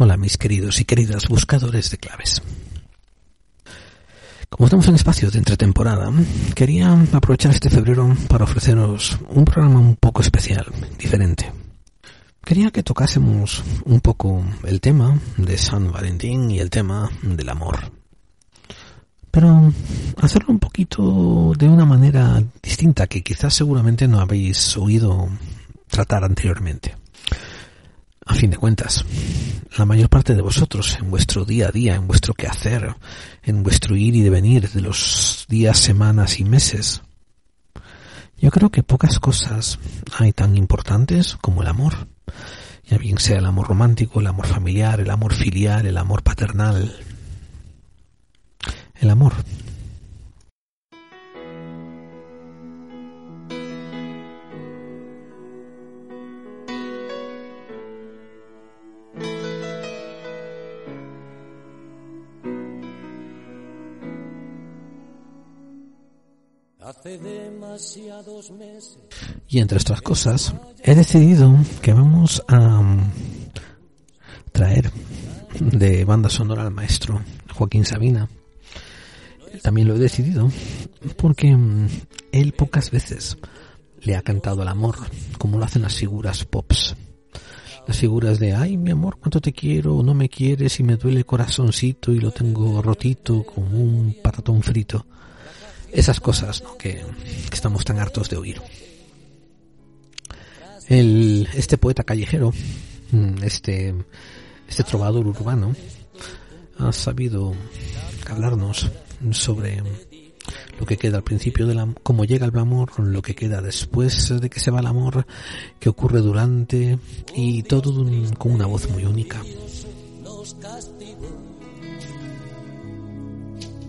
Hola mis queridos y queridas buscadores de claves. Como estamos en espacio de entretemporada, quería aprovechar este febrero para ofreceros un programa un poco especial, diferente. Quería que tocásemos un poco el tema de San Valentín y el tema del amor. Pero hacerlo un poquito de una manera distinta que quizás seguramente no habéis oído tratar anteriormente. A fin de cuentas, la mayor parte de vosotros en vuestro día a día, en vuestro quehacer, en vuestro ir y devenir de los días, semanas y meses, yo creo que pocas cosas hay tan importantes como el amor. Ya bien sea el amor romántico, el amor familiar, el amor filial, el amor paternal. El amor Y entre otras cosas, he decidido que vamos a mm, traer de banda sonora al maestro Joaquín Sabina. También lo he decidido porque mm, él pocas veces le ha cantado el amor, como lo hacen las figuras pops. Las figuras de, ay, mi amor, cuánto te quiero, no me quieres y me duele el corazoncito y lo tengo rotito como un patatón frito esas cosas que, estamos tan hartos de oír. Este poeta callejero, mm, este, este trovador urbano, ha sabido hablarnos sobre lo que queda al principio de la, cómo llega el amor, lo que queda después de que se va el amor, qué ocurre durante y todo con una voz muy única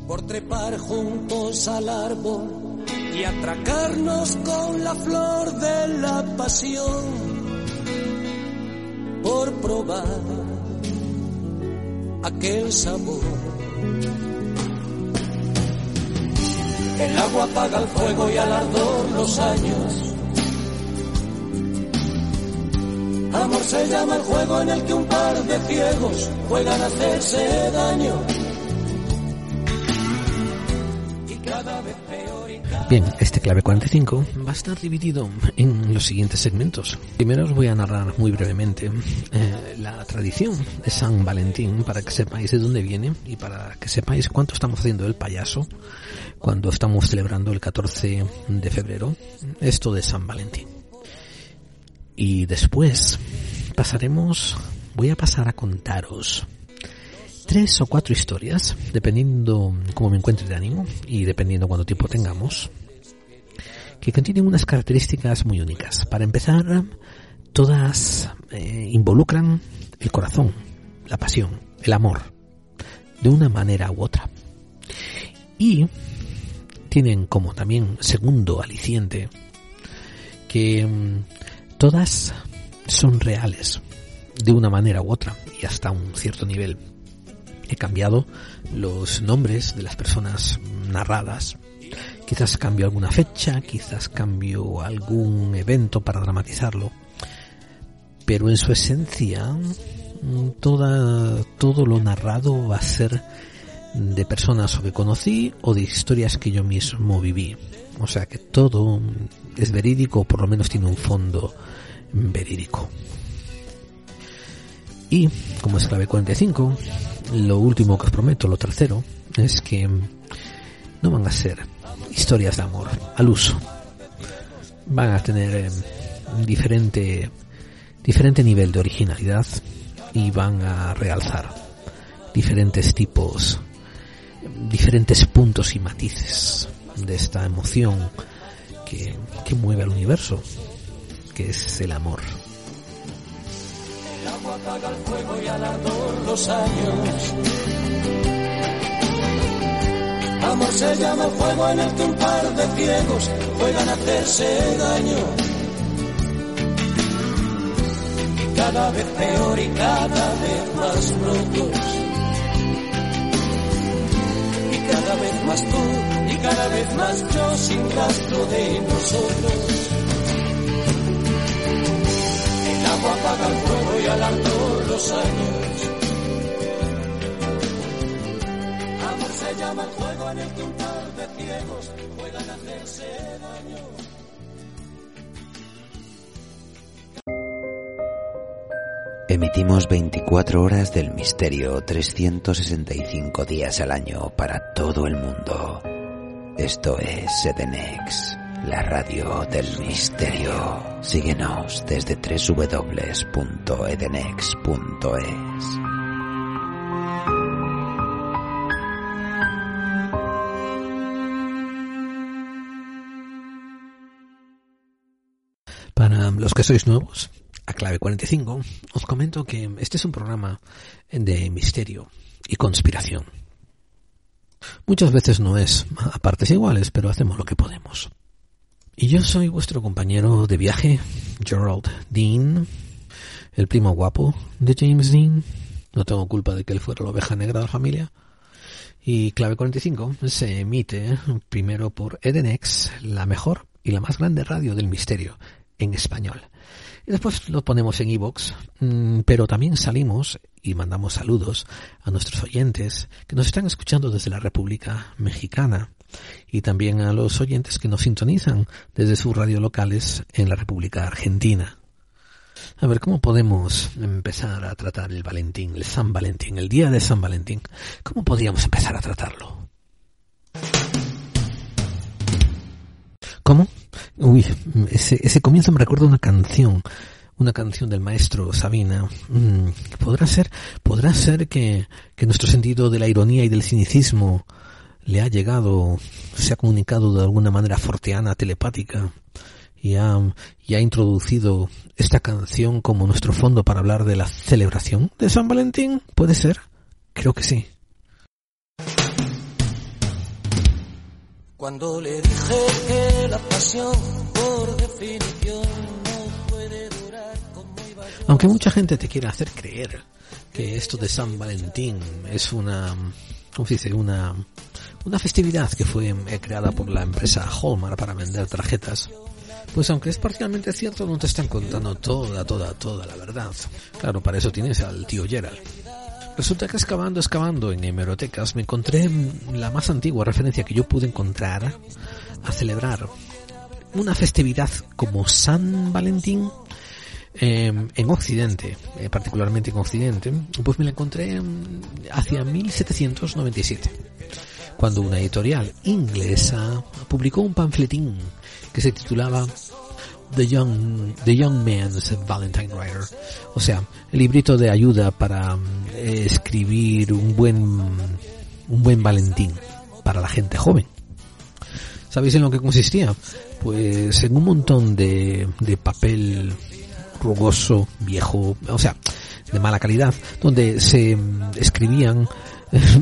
por trepar juntos al árbol y atracarnos con la flor de la pasión, por probar aquel sabor. El agua apaga el fuego y al ardor los años. Amor se llama el juego en el que un par de ciegos juegan a hacerse daño Bien, este clave 45 va a estar dividido en los siguientes segmentos. Primero os voy a narrar muy brevemente eh, la tradición de San Valentín para que sepáis de dónde viene y para que sepáis cuánto estamos haciendo el payaso cuando estamos celebrando el 14 de febrero esto de San Valentín. Y después pasaremos, voy a pasar a contaros tres o cuatro historias, dependiendo cómo me encuentre de ánimo y dependiendo cuánto tiempo tengamos, que contienen unas características muy únicas. Para empezar, todas eh, involucran el corazón, la pasión, el amor, de una manera u otra. Y tienen como también segundo aliciente que mm, todas son reales de una manera u otra y hasta un cierto nivel he cambiado los nombres de las personas narradas. Quizás cambio alguna fecha, quizás cambio algún evento para dramatizarlo. Pero en su esencia, toda, todo lo narrado va a ser de personas o que conocí o de historias que yo mismo viví. O sea que todo es verídico o por lo menos tiene un fondo verídico. Y, como es clave 45, lo último que os prometo, lo tercero, es que no van a ser historias de amor al uso. Van a tener eh, diferente, diferente nivel de originalidad y van a realzar diferentes tipos, diferentes puntos y matices de esta emoción que, que mueve al universo, que es el amor y al ardor. Amor se llama el fuego en el que un par de ciegos juegan a hacerse daño. Cada vez peor y cada vez más rotos. Y cada vez más tú y cada vez más yo sin rastro de nosotros agua apaga el fuego y alargó los años. Cama, juego en el quintal de ciegos, juegan a hacerse daño. Emitimos 24 horas del misterio, 365 días al año para todo el mundo. Esto es Edenex, la radio del misterio. Síguenos desde www.edenex.es. Para los que sois nuevos, a clave 45, os comento que este es un programa de misterio y conspiración. Muchas veces no es a partes iguales, pero hacemos lo que podemos. Y yo soy vuestro compañero de viaje, Gerald Dean, el primo guapo de James Dean. No tengo culpa de que él fuera la oveja negra de la familia. Y Clave 45 se emite primero por Edenex, la mejor y la más grande radio del misterio en español. Y después lo ponemos en iVoox, mm, pero también salimos y mandamos saludos a nuestros oyentes que nos están escuchando desde la República Mexicana y también a los oyentes que nos sintonizan desde sus radios locales en la República Argentina. A ver, ¿cómo podemos empezar a tratar el Valentín, el San Valentín, el día de San Valentín? ¿Cómo podríamos empezar a tratarlo? ¿Cómo? Uy, ese, ese comienzo me recuerda una canción, una canción del maestro Sabina. Mm, ¿Podrá ser, podrá ser que, que nuestro sentido de la ironía y del cinicismo le ha llegado, se ha comunicado de alguna manera forteana, telepática, y ha, y ha introducido esta canción como nuestro fondo para hablar de la celebración de San Valentín? ¿Puede ser? Creo que sí. Cuando le dije que la pasión por definición no puede durar como iba yo. Aunque mucha gente te quiere hacer creer que esto de San Valentín es una, ¿cómo se dice? Una, una festividad que fue eh, creada por la empresa Hallmark para vender tarjetas. Pues aunque es parcialmente cierto, no te están contando toda, toda, toda la verdad. Claro, para eso tienes al tío Gerald. Resulta que excavando, excavando en hemerotecas me encontré la más antigua referencia que yo pude encontrar a celebrar una festividad como San Valentín eh, en Occidente, eh, particularmente en Occidente, pues me la encontré hacia 1797, cuando una editorial inglesa publicó un panfletín que se titulaba The Young, The Young Man's Valentine Writer. O sea, el librito de ayuda para escribir un buen, un buen Valentín para la gente joven. ¿Sabéis en lo que consistía? Pues en un montón de, de papel rugoso, viejo, o sea, de mala calidad, donde se escribían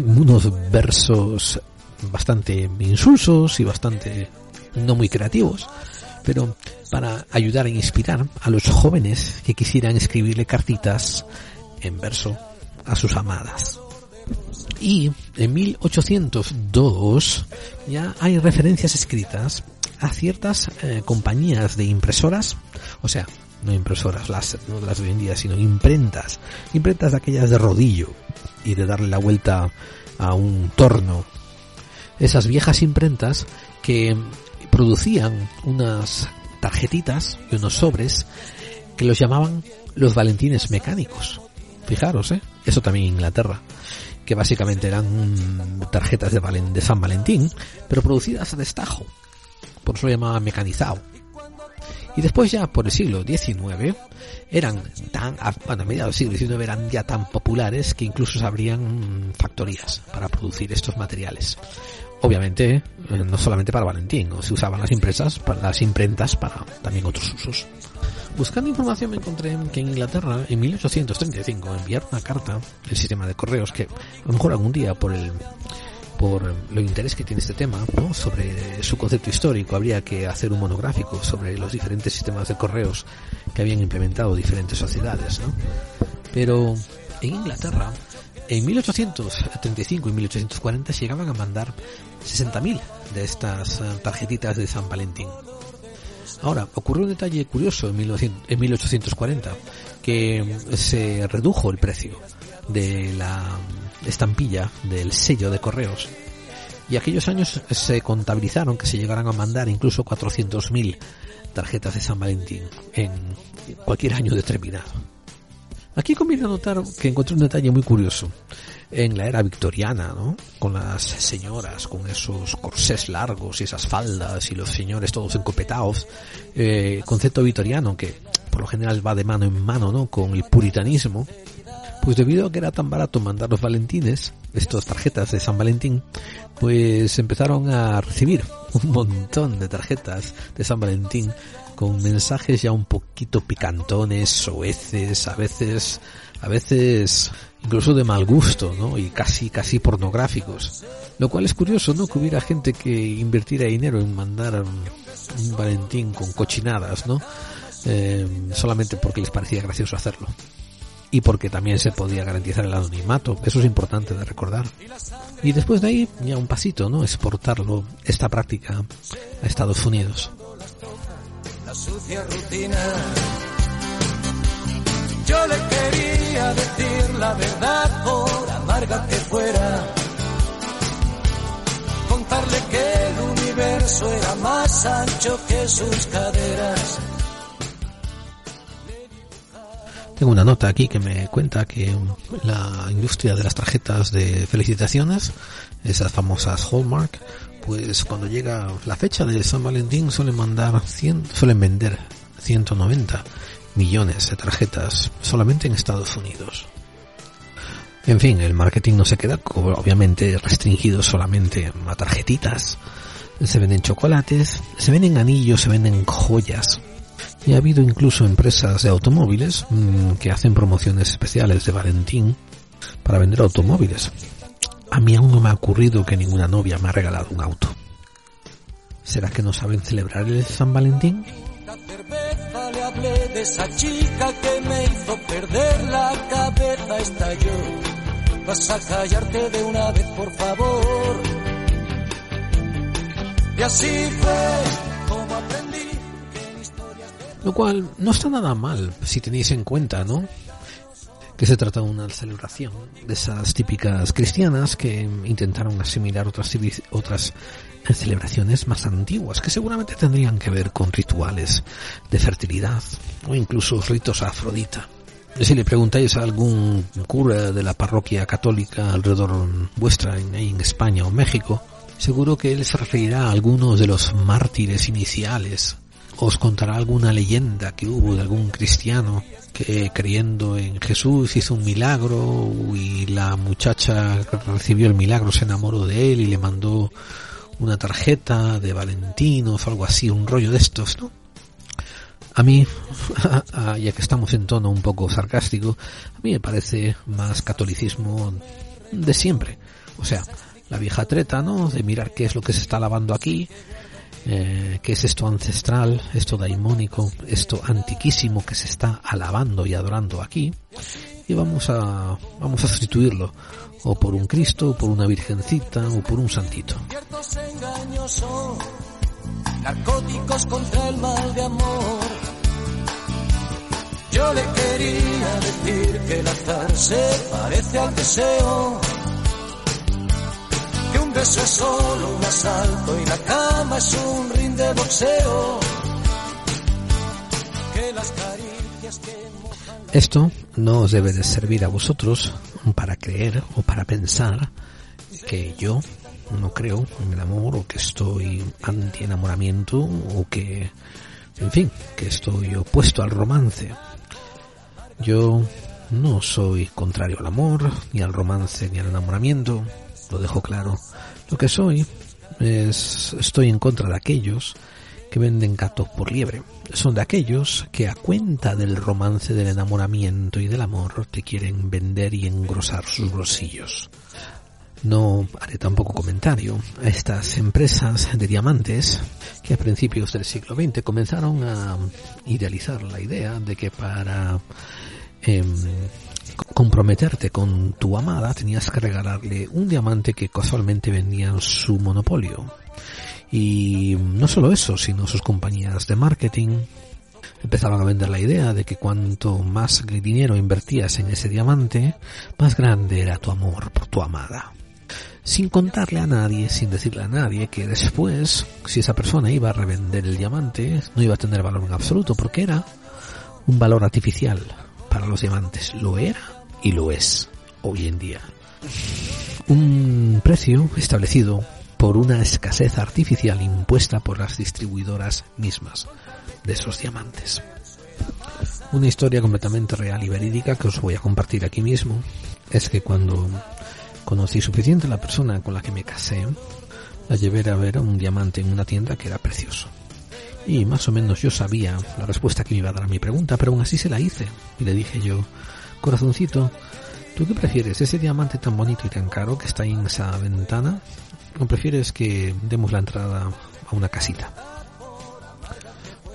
unos versos bastante insulsos y bastante no muy creativos, pero para ayudar a inspirar a los jóvenes que quisieran escribirle cartitas en verso a sus amadas. Y en 1802 ya hay referencias escritas a ciertas eh, compañías de impresoras, o sea, no impresoras láser, no las de hoy en día, sino imprentas, imprentas de aquellas de rodillo y de darle la vuelta a un torno. Esas viejas imprentas que producían unas tarjetitas y unos sobres que los llamaban los valentines mecánicos. Fijaros, ¿eh? Eso también en Inglaterra. Que básicamente eran tarjetas de, Valen- de San Valentín, pero producidas a destajo. Por eso lo llamaban mecanizado. Y después ya por el siglo XIX eran tan, bueno, a mediados del siglo XIX eran ya tan populares que incluso se abrían factorías para producir estos materiales. Obviamente, eh, no solamente para Valentín, se usaban las impresas, las imprentas para también otros usos. Buscando información me encontré que en Inglaterra, en 1835, enviaron una carta, el sistema de correos, que a lo mejor algún día por el por lo interés que tiene este tema, ¿no? sobre su concepto histórico, habría que hacer un monográfico sobre los diferentes sistemas de correos que habían implementado diferentes sociedades, ¿no? Pero en Inglaterra, en 1835 y 1840 llegaban a mandar 60.000 de estas eh, tarjetitas de San Valentín. Ahora, ocurrió un detalle curioso en, 1900 en 1840, que se redujo el precio de la estampilla del sello de correos Y aquellos años se contabilizaron que se llegaran a mandar incluso 400.000 tarjetas de San Valentín en cualquier año determinado. Aquí conviene notar que encontré un detalle muy curioso. En la era victoriana, ¿no? Con las señoras, con esos corsés largos y esas faldas y los señores todos encopetados, eh, concepto victoriano que por lo general va de mano en mano, ¿no? Con el puritanismo, pues debido a que era tan barato mandar los valentines, estas tarjetas de San Valentín, pues empezaron a recibir un montón de tarjetas de San Valentín con mensajes ya un poquito picantones, soeces, a veces, a veces incluso de mal gusto, ¿no? Y casi, casi pornográficos. Lo cual es curioso, ¿no? Que hubiera gente que invirtiera dinero en mandar un Valentín con cochinadas, ¿no? Eh, solamente porque les parecía gracioso hacerlo y porque también se podía garantizar el anonimato. Eso es importante de recordar. Y después de ahí, ya un pasito, ¿no? Exportarlo, esta práctica, a Estados Unidos. Sucia rutina. Yo le quería decir la verdad por amarga que fuera. Contarle que el universo era más ancho que sus caderas Tengo una nota aquí que me cuenta que la industria de las tarjetas de felicitaciones, esas famosas Hallmark, pues cuando llega la fecha de San Valentín suelen mandar 100, suelen vender 190 millones de tarjetas solamente en Estados Unidos. En fin, el marketing no se queda obviamente restringido solamente a tarjetitas. Se venden chocolates, se venden anillos, se venden joyas, y ha habido incluso empresas de automóviles mmm, que hacen promociones especiales de Valentín para vender automóviles. A mí aún no me ha ocurrido que ninguna novia me ha regalado un auto. ¿Será que no saben celebrar el San Valentín? La cerveza le hablé de esa chica que me hizo perder la cabeza. Estalló. Vas a callarte de una vez, por favor. Y así fue como aprendí. Lo cual no está nada mal si tenéis en cuenta, ¿no? Que se trata de una celebración de esas típicas cristianas que intentaron asimilar otras, otras celebraciones más antiguas que seguramente tendrían que ver con rituales de fertilidad o incluso ritos a Afrodita. Si le preguntáis a algún cura de la parroquia católica alrededor vuestra en, en España o México, seguro que él se referirá a algunos de los mártires iniciales os contará alguna leyenda que hubo de algún cristiano que creyendo en Jesús hizo un milagro y la muchacha recibió el milagro se enamoró de él y le mandó una tarjeta de Valentinos o algo así, un rollo de estos, ¿no? A mí, ya que estamos en tono un poco sarcástico, a mí me parece más catolicismo de siempre. O sea, la vieja treta, ¿no? De mirar qué es lo que se está lavando aquí, eh, que es esto ancestral, esto daimónico, esto antiquísimo que se está alabando y adorando aquí, y vamos a, vamos a sustituirlo, o por un Cristo, o por una Virgencita, o por un santito. Yo le quería decir que el azar se parece al deseo beso es solo un asalto y la cama es un ring boxeo. Que las caricias que Esto no os debe de servir a vosotros para creer o para pensar que yo no creo en el amor o que estoy anti enamoramiento o que, en fin, que estoy opuesto al romance. Yo no soy contrario al amor, ni al romance, ni al enamoramiento lo dejo claro. Lo que soy es, estoy en contra de aquellos que venden gatos por liebre. Son de aquellos que a cuenta del romance del enamoramiento y del amor te quieren vender y engrosar sus bolsillos. No haré tampoco comentario a estas empresas de diamantes que a principios del siglo XX comenzaron a idealizar la idea de que para eh, comprometerte con tu amada tenías que regalarle un diamante que casualmente vendía en su monopolio. Y no solo eso, sino sus compañías de marketing empezaban a vender la idea de que cuanto más dinero invertías en ese diamante, más grande era tu amor por tu amada. sin contarle a nadie, sin decirle a nadie que después, si esa persona iba a revender el diamante, no iba a tener valor en absoluto, porque era un valor artificial para los diamantes. Lo era y lo es hoy en día. Un precio establecido por una escasez artificial impuesta por las distribuidoras mismas de esos diamantes. Una historia completamente real y verídica que os voy a compartir aquí mismo es que cuando conocí suficiente a la persona con la que me casé, la llevé a ver un diamante en una tienda que era precioso. Y más o menos yo sabía la respuesta que me iba a dar a mi pregunta, pero aún así se la hice. Y le dije yo, corazoncito, ¿tú qué prefieres? ¿Ese diamante tan bonito y tan caro que está en esa ventana? ¿O prefieres que demos la entrada a una casita?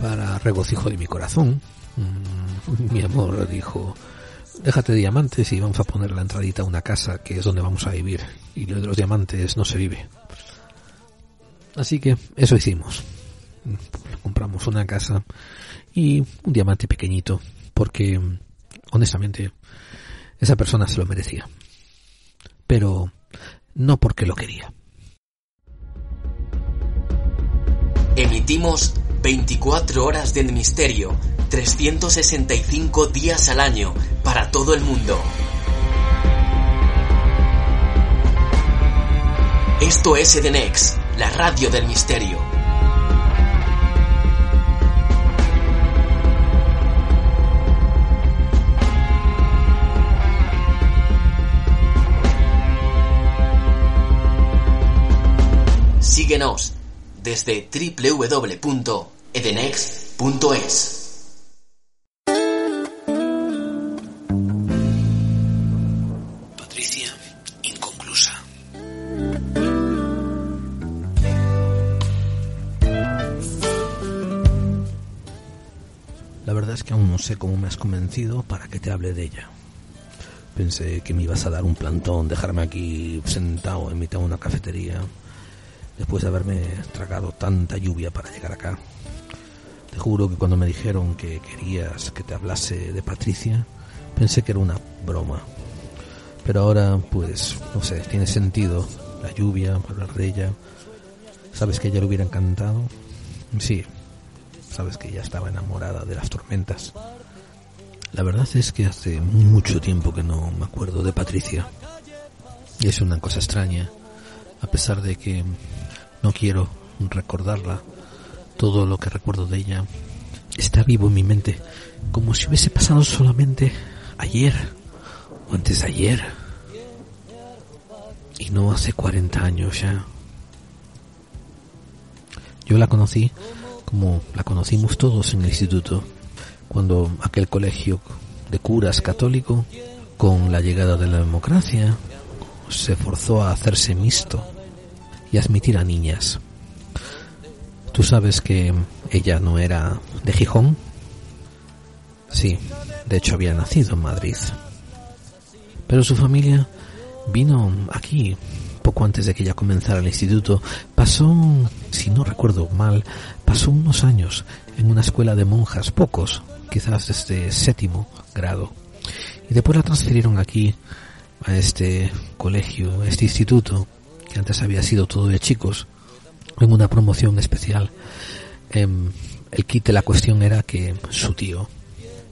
Para regocijo de mi corazón, mm, mi amor dijo, déjate de diamantes y vamos a poner la entradita a una casa que es donde vamos a vivir. Y lo de los diamantes no se vive. Así que eso hicimos. Compramos una casa y un diamante pequeñito porque honestamente esa persona se lo merecía. Pero no porque lo quería. Emitimos 24 horas del misterio, 365 días al año, para todo el mundo. Esto es Edenex, la radio del misterio. Síguenos desde www.edenex.es. Patricia, inconclusa. La verdad es que aún no sé cómo me has convencido para que te hable de ella. Pensé que me ibas a dar un plantón, dejarme aquí sentado en mitad de una cafetería, después de haberme tragado tanta lluvia para llegar acá. Te juro que cuando me dijeron que querías que te hablase de Patricia, pensé que era una broma. Pero ahora, pues, no sé, tiene sentido. La lluvia, hablar de ella. ¿Sabes que ella le hubiera encantado? Sí, sabes que ella estaba enamorada de las tormentas. La verdad es que hace mucho tiempo que no me acuerdo de Patricia. Y es una cosa extraña, a pesar de que no quiero recordarla. Todo lo que recuerdo de ella está vivo en mi mente, como si hubiese pasado solamente ayer o antes de ayer. Y no hace 40 años ya. Yo la conocí como la conocimos todos en el instituto, cuando aquel colegio de curas católico, con la llegada de la democracia, se forzó a hacerse mixto y admitir a niñas. Tú sabes que ella no era de Gijón. Sí, de hecho había nacido en Madrid. Pero su familia vino aquí poco antes de que ella comenzara el instituto. Pasó, si no recuerdo mal, pasó unos años en una escuela de monjas, pocos, quizás desde séptimo grado. Y después la transfirieron aquí, a este colegio, a este instituto, que antes había sido todo de chicos, en una promoción especial. Em, el kit de la cuestión era que su tío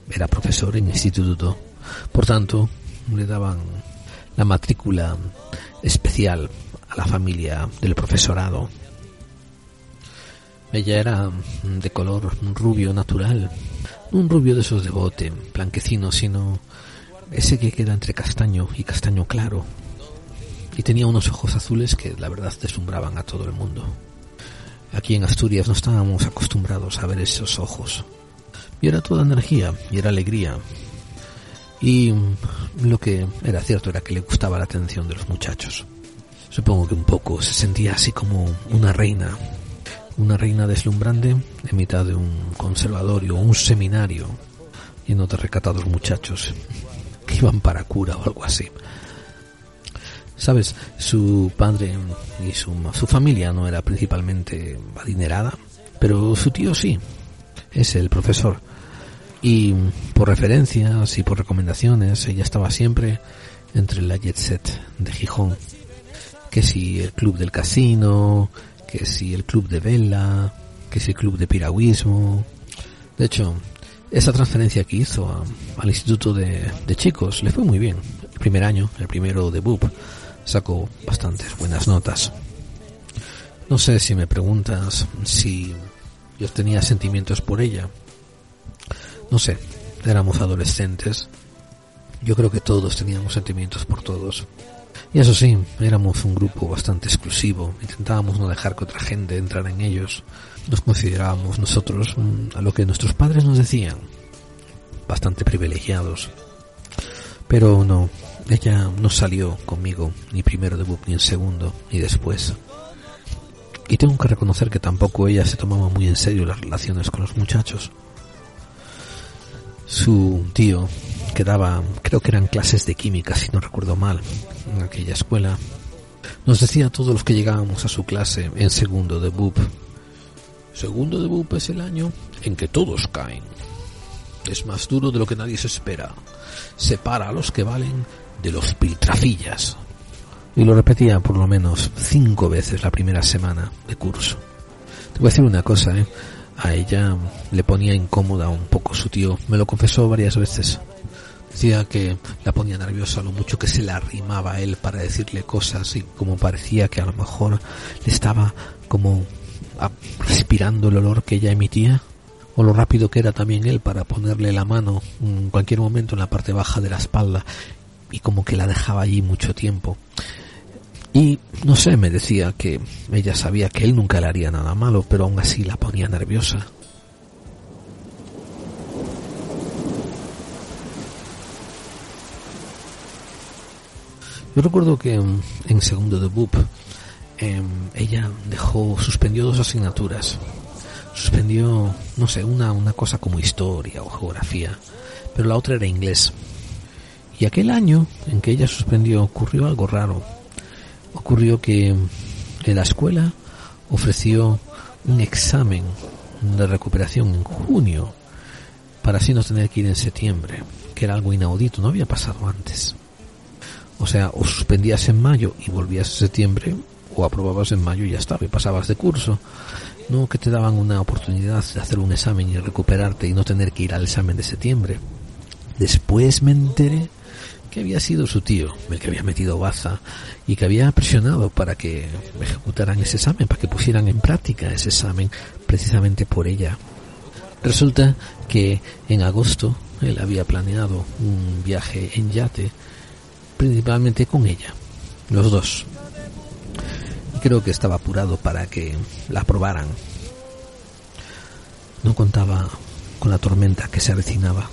era profesor en instituto, por tanto le daban la matrícula especial a la familia del profesorado. Ella era de color rubio natural, un rubio de esos de bote, blanquecino, sino ese que queda entre castaño y castaño claro. Y tenía unos ojos azules que la verdad deslumbraban a todo el mundo. Aquí en Asturias no estábamos acostumbrados a ver esos ojos. Y era toda energía, y era alegría. Y lo que era cierto era que le gustaba la atención de los muchachos. Supongo que un poco se sentía así como una reina, una reina deslumbrante en mitad de un conservatorio o un seminario lleno de recatados muchachos que iban para cura o algo así. Sabes, su padre y su, su familia no era principalmente adinerada, pero su tío sí, es el profesor. Y por referencias y por recomendaciones, ella estaba siempre entre la jet set de Gijón. que si el club del casino, que si el club de vela, que si el club de piragüismo. De hecho, esa transferencia que hizo al instituto de, chicos le fue muy bien. El primer año, el primero de BUP, sacó bastantes buenas notas. No sé si me preguntas si yo tenía sentimientos por ella. No sé, éramos adolescentes. Yo creo que todos teníamos sentimientos por todos. Y eso sí, éramos un grupo bastante exclusivo, intentábamos no dejar que otra gente entrara en ellos. Nos considerábamos nosotros mm, a lo que nuestros padres nos decían, bastante privilegiados. Pero no, ella no salió conmigo ni primero de ni en segundo, ni después. Y tengo que reconocer que tampoco ella se tomaba muy en serio las relaciones con los muchachos. Su tío, que daba, creo que eran clases de química, si no recuerdo mal, en aquella escuela, nos decía a todos los que llegábamos a su clase en segundo de BUP. Segundo de BUP es el año en que todos caen. Es más duro de lo que nadie se espera. Separa a los que valen de los piltrafillas. Y lo repetía por lo menos cinco veces la primera semana de curso. Te voy a decir una cosa, ¿eh? A ella le ponía incómoda un poco su tío. Me lo confesó varias veces. Decía que la ponía nerviosa lo mucho que se le arrimaba a él para decirle cosas y como parecía que a lo mejor le estaba como respirando el olor que ella emitía o lo rápido que era también él para ponerle la mano en cualquier momento en la parte baja de la espalda y como que la dejaba allí mucho tiempo. Y no sé, me decía que ella sabía que él nunca le haría nada malo, pero aún así la ponía nerviosa. Yo recuerdo que mm, en segundo de BUP em, ella dejó, suspendió dos asignaturas. Suspendió, no sé, una, una cosa como historia o geografía, pero la otra era inglés. Y aquel año en que ella suspendió ocurrió algo raro. Ocurrió que en la escuela ofreció un examen de recuperación en junio para así no tener que ir en septiembre, que era algo inaudito, no había pasado antes. O sea, o suspendías en mayo y volvías en septiembre, o aprobabas en mayo y ya estaba, y pasabas de curso. No que te daban una oportunidad de hacer un examen y recuperarte y no tener que ir al examen de septiembre. Después me enteré que había sido su tío el que había metido baza y que había presionado para que ejecutaran ese examen, para que pusieran en práctica ese examen precisamente por ella. Resulta que en agosto él había planeado un viaje en yate principalmente con ella, los dos. Creo que estaba apurado para que la aprobaran. No contaba con la tormenta que se avecinaba.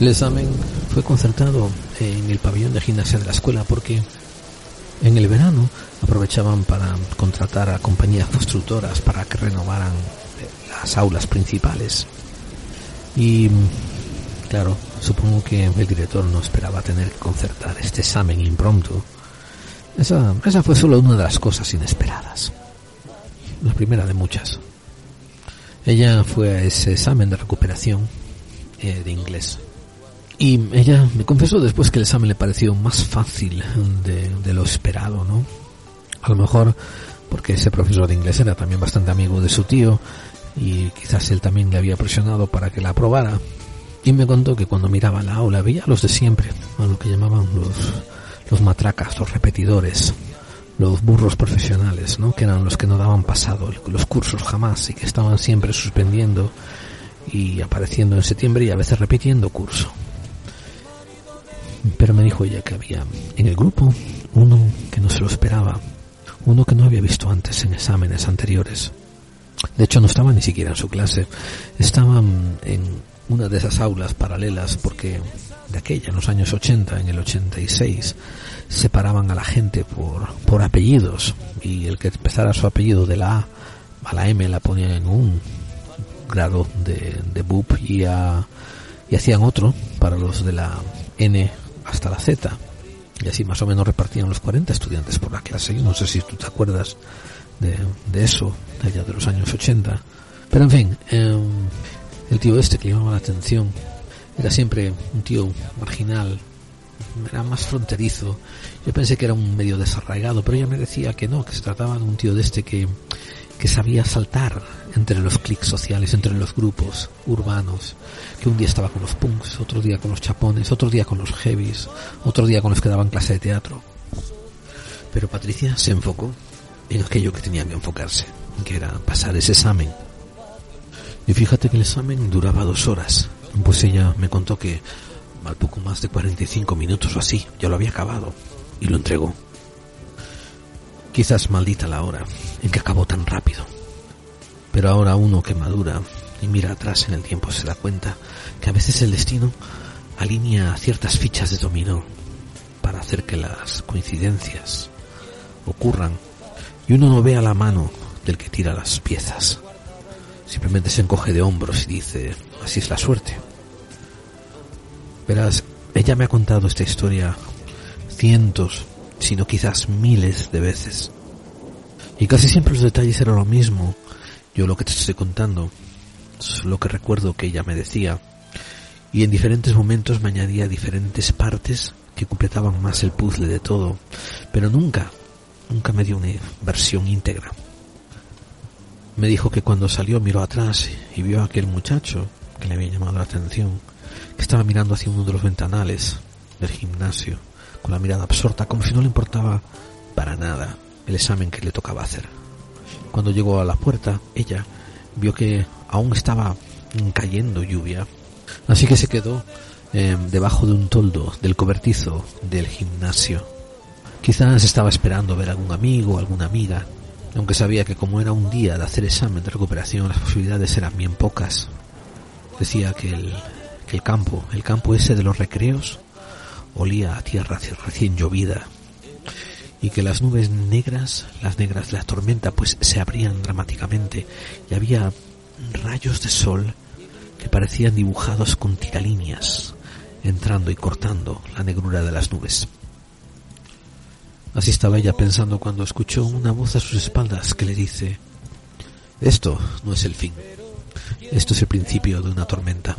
El examen fue concertado en el pabellón de gimnasia de la escuela porque en el verano aprovechaban para contratar a compañías constructoras para que renovaran eh, las aulas principales. Y claro, supongo que el director no esperaba tener que concertar este examen impromptu. Esa, esa fue solo una de las cosas inesperadas. La primera de muchas. Ella fue a ese examen de recuperación eh, de inglés y ella me confesó después que el examen le pareció más fácil de, lo esperado, ¿no? A lo mejor porque ese profesor de inglés era también bastante amigo de su tío y quizás él también le había presionado para que la aprobara. Y me contó que cuando miraba la aula veía a los de siempre, a lo que llamaban los, los matracas, los repetidores, los burros profesionales, ¿no? Que eran los que no daban pasado los cursos jamás y que estaban siempre suspendiendo y apareciendo en septiembre y a veces repitiendo curso. Pero me dijo ella que había en el grupo uno que no se lo esperaba, uno que no había visto antes en exámenes anteriores. De hecho, no estaba ni siquiera en su clase, estaba en una de esas aulas paralelas porque de aquella, en los años 80, en el 86, separaban a la gente por, por apellidos y el que empezara su apellido de la A a la M la ponían en un grado de, de BUP y, y hacían otro para los de la N hasta la Z. Y así más o menos repartían los 40 estudiantes por la clase. No sé si tú te acuerdas de, de eso, allá de los años 80. Pero en fin, em, el tío este que llamaba la atención era siempre un tío marginal, era más fronterizo. Yo pensé que era un medio desarraigado, pero ella me decía que no, que se trataba de un tío de este que, que sabía saltar entre los clics sociales, entre los grupos urbanos, que un día estaba con los punks, otro día con los chapones, otro día con los heavies, otro día con los que daban clase de teatro. Pero Patricia se enfocó en aquello que tenía que enfocarse, que era pasar ese examen. Y fíjate que el examen duraba dos horas, pues ella me contó que al poco más de 45 minutos o así ya lo había acabado y lo entregó. Quizás maldita la hora en que acabó tan rápido. Pero ahora uno que madura y mira atrás en el tiempo se da cuenta que a veces el destino alinea ciertas fichas de dominó para hacer que las coincidencias ocurran y uno no vea la mano del que tira las piezas. Simplemente se encoge de hombros y dice, así es la suerte. Verás, ella me ha contado esta historia cientos, sino quizás miles de veces. Y casi siempre los detalles eran lo mismo. Yo lo que te estoy contando es lo que recuerdo que ella me decía. Y en diferentes momentos me añadía diferentes partes que completaban más el puzzle de todo. Pero nunca, nunca me dio una versión íntegra. Me dijo que cuando salió miró atrás y vio a aquel muchacho que le había llamado la atención que estaba mirando hacia uno de los ventanales del gimnasio, con la mirada absorta, como si no le importaba para nada el examen que le tocaba hacer. Cuando llegó a la puerta, ella vio que aún estaba cayendo lluvia, así que se quedó eh, debajo de un toldo del cobertizo del gimnasio. Quizás estaba esperando ver algún amigo alguna amiga, aunque sabía que como era un día de hacer examen de recuperación, las posibilidades eran bien pocas. Decía que el, el campo, el campo ese de los recreos, olía a tierra recién llovida y que las nubes negras, las negras de la tormenta, pues se abrían dramáticamente y había rayos de sol que parecían dibujados con tiralíneas, entrando y cortando la negrura de las nubes. Así estaba ella pensando cuando escuchó una voz a sus espaldas que le dice, esto no es el fin, esto es el principio de una tormenta.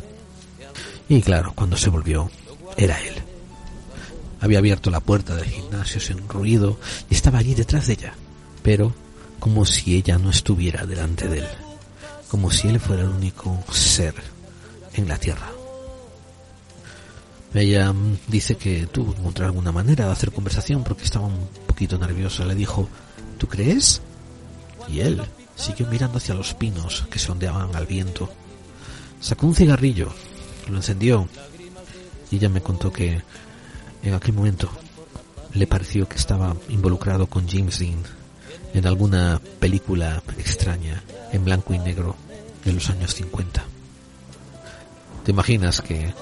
Y claro, cuando se volvió, era él. Había abierto la puerta del gimnasio sin ruido y estaba allí detrás de ella, pero como si ella no estuviera delante de él, como si él fuera el único ser en la tierra. Ella mm, dice que tuvo que encontrar alguna manera de hacer conversación porque estaba un poquito nerviosa. Le dijo, ¿tú crees? Y él siguió mirando hacia los pinos que se ondeaban al viento. Sacó un cigarrillo lo encendió y ella me contó que en aquel momento le pareció que estaba involucrado con James Dean en alguna película extraña en blanco y negro de los años 50. ¿Te imaginas que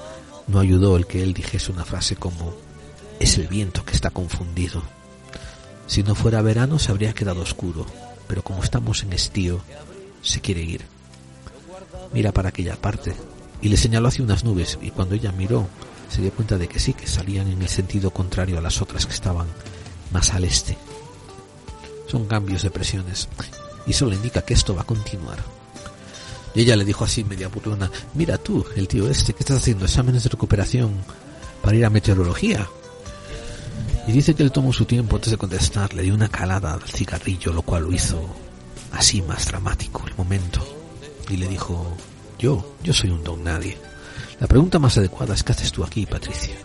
no ayudó el que él dijese una frase como es el viento que está confundido? Si no fuera verano se habría quedado oscuro, pero como estamos en estío, se quiere ir. Mira para aquella parte, y le señaló hacia unas nubes y cuando ella miró se dio cuenta de que sí, que salían en el sentido contrario a las otras que estaban más al este. Son cambios de presiones y eso le indica que esto va a continuar. Y ella le dijo así media burlona, mira tú, el tío este, que estás haciendo exámenes de recuperación para ir a meteorología. Y dice que le tomó su tiempo antes de contestar, le dio una calada al cigarrillo, lo cual lo hizo así más dramático el momento. Y le dijo, yo, yo soy un don nadie. La pregunta más adecuada es ¿qué haces tú aquí, Patricia?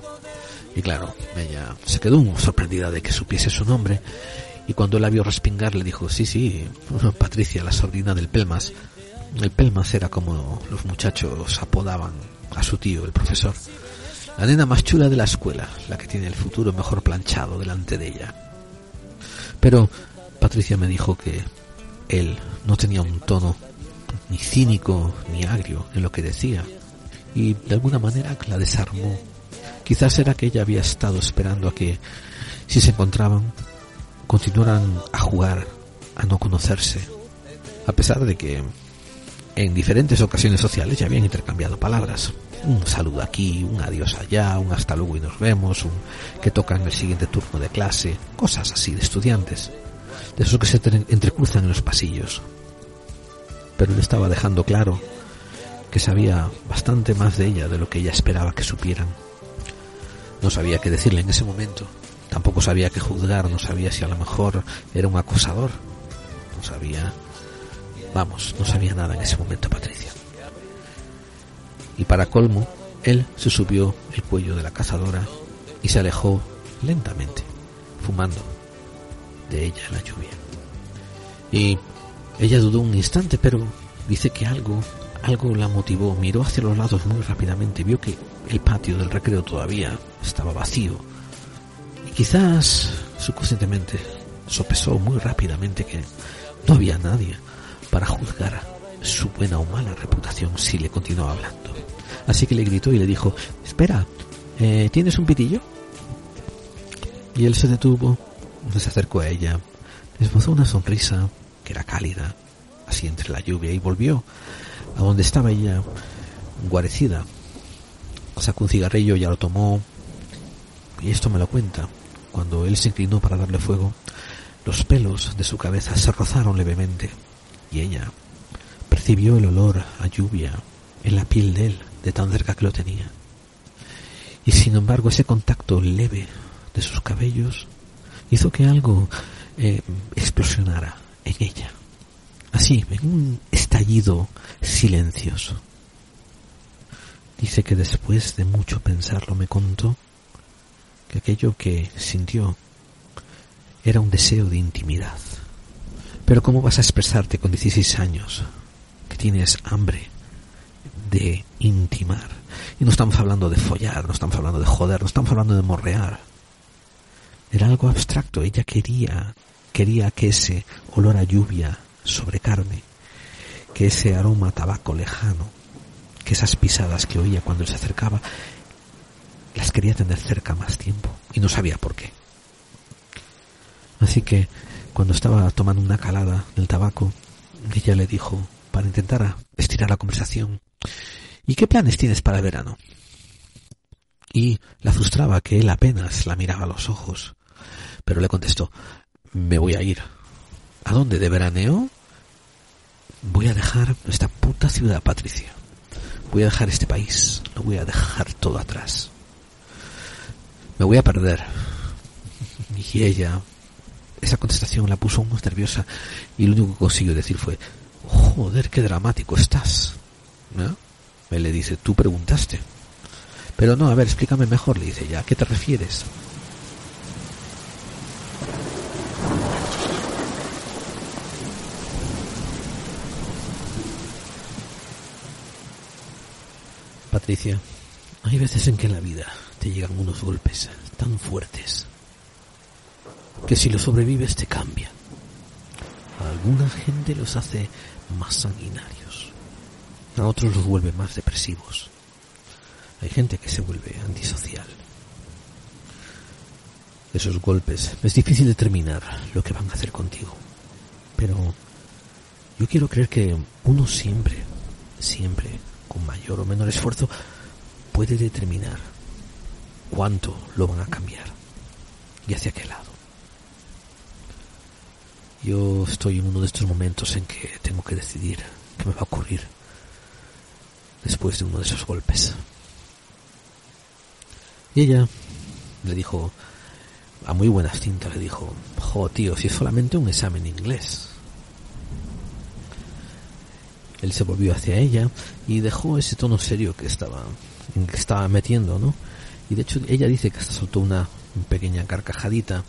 Y claro, ella se quedó sorprendida de que supiese su nombre y cuando la vio respingar le dijo, sí, sí, Patricia, la sobrina del Pelmas. El Pelmas era como los muchachos apodaban a su tío, el profesor. La nena más chula de la escuela, la que tiene el futuro mejor planchado delante de ella. Pero Patricia me dijo que él no tenía un tono ni cínico ni agrio en lo que decía, y de alguna manera la desarmó. Quizás era que ella había estado esperando a que, si se encontraban, continuaran a jugar, a no conocerse, a pesar de que en diferentes ocasiones sociales ya habían intercambiado palabras. Un saludo aquí, un adiós allá, un hasta luego y nos vemos, un que toca en el siguiente turno de clase, cosas así de estudiantes. de esos que se entrecruzan en los pasillos. Pero él estaba dejando claro que sabía bastante más de ella de lo que ella esperaba que supieran. No sabía qué decirle en ese momento, tampoco sabía qué juzgar, no sabía si a lo mejor era un acosador, no sabía, vamos, no sabía nada en ese momento Patricia. Y para colmo, él se subió el cuello de la cazadora y se alejó lentamente, fumando de ella en la lluvia. Y ella dudó un instante, pero dice que algo, algo la motivó. Miró hacia los lados muy rápidamente, vio que el patio del recreo todavía estaba vacío. Y quizás subconscientemente sopesó muy rápidamente que no había nadie para juzgar su buena o mala reputación si le continuaba hablando. Así que le gritó y le dijo, espera, eh, ¿tienes un pitillo? Y él se detuvo, se acercó a ella, esbozó una sonrisa que era cálida, así entre la lluvia, y volvió a donde estaba ella guarecida. Sacó un cigarrillo, ya lo tomó, y esto me lo cuenta. Cuando él se inclinó para darle fuego, los pelos de su cabeza se rozaron levemente, y ella percibió el olor a lluvia en la piel de él, de tan cerca que lo tenía. Y sin embargo ese contacto leve de sus cabellos hizo que algo eh, explosionara en ella. Así, en un estallido silencioso. Dice que después de mucho pensarlo me contó que aquello que sintió era un deseo de intimidad. Pero ¿cómo vas a expresarte con 16 años que tienes hambre de intimar? Y no estamos hablando de follar, no estamos hablando de joder, no estamos hablando de morrear. Era algo abstracto. Ella quería, quería que ese olor a lluvia sobre carne, que ese aroma a tabaco lejano, que esas pisadas que oía cuando él se acercaba, las quería tener cerca más tiempo y no sabía por qué. Así que cuando estaba tomando una calada del tabaco, ella le dijo, para intentar estirar la conversación, ¿y qué planes tienes para el verano? y la frustraba que él apenas la miraba a los ojos. Pero le contestó, me voy a ir. ¿A dónde? ¿De veraneo? Voy a dejar esta puta ciudad, Patricia. Voy a dejar este país. Lo voy a dejar todo atrás. Me voy a perder. Y ella, esa contestación la puso más nerviosa y lo único que consiguió decir fue, joder, qué dramático estás. ¿No? Él le dice, tú preguntaste. Pero no, a ver, explícame mejor, le dice ya, ¿a qué te refieres? Patricia, hay veces en que en la vida te llegan unos golpes tan fuertes que si los sobrevives te cambian. A alguna gente los hace más sanguinarios, a otros los vuelve más depresivos hay gente que se vuelve antisocial. Esos golpes es difícil determinar lo que van a hacer contigo. Pero yo quiero creer que uno siempre, siempre, con mayor o menor esfuerzo, puede determinar cuánto lo van a cambiar y hacia qué lado. Yo estoy en uno de estos momentos en que tengo que decidir qué me va a ocurrir después de uno de esos golpes. Y ella le dijo, a muy buenas tintas, le dijo, jo tío, si es solamente un examen inglés. Él se volvió hacia ella y dejó ese tono serio que estaba, que estaba metiendo, ¿no? Y de hecho ella dice que hasta soltó una pequeña carcajadita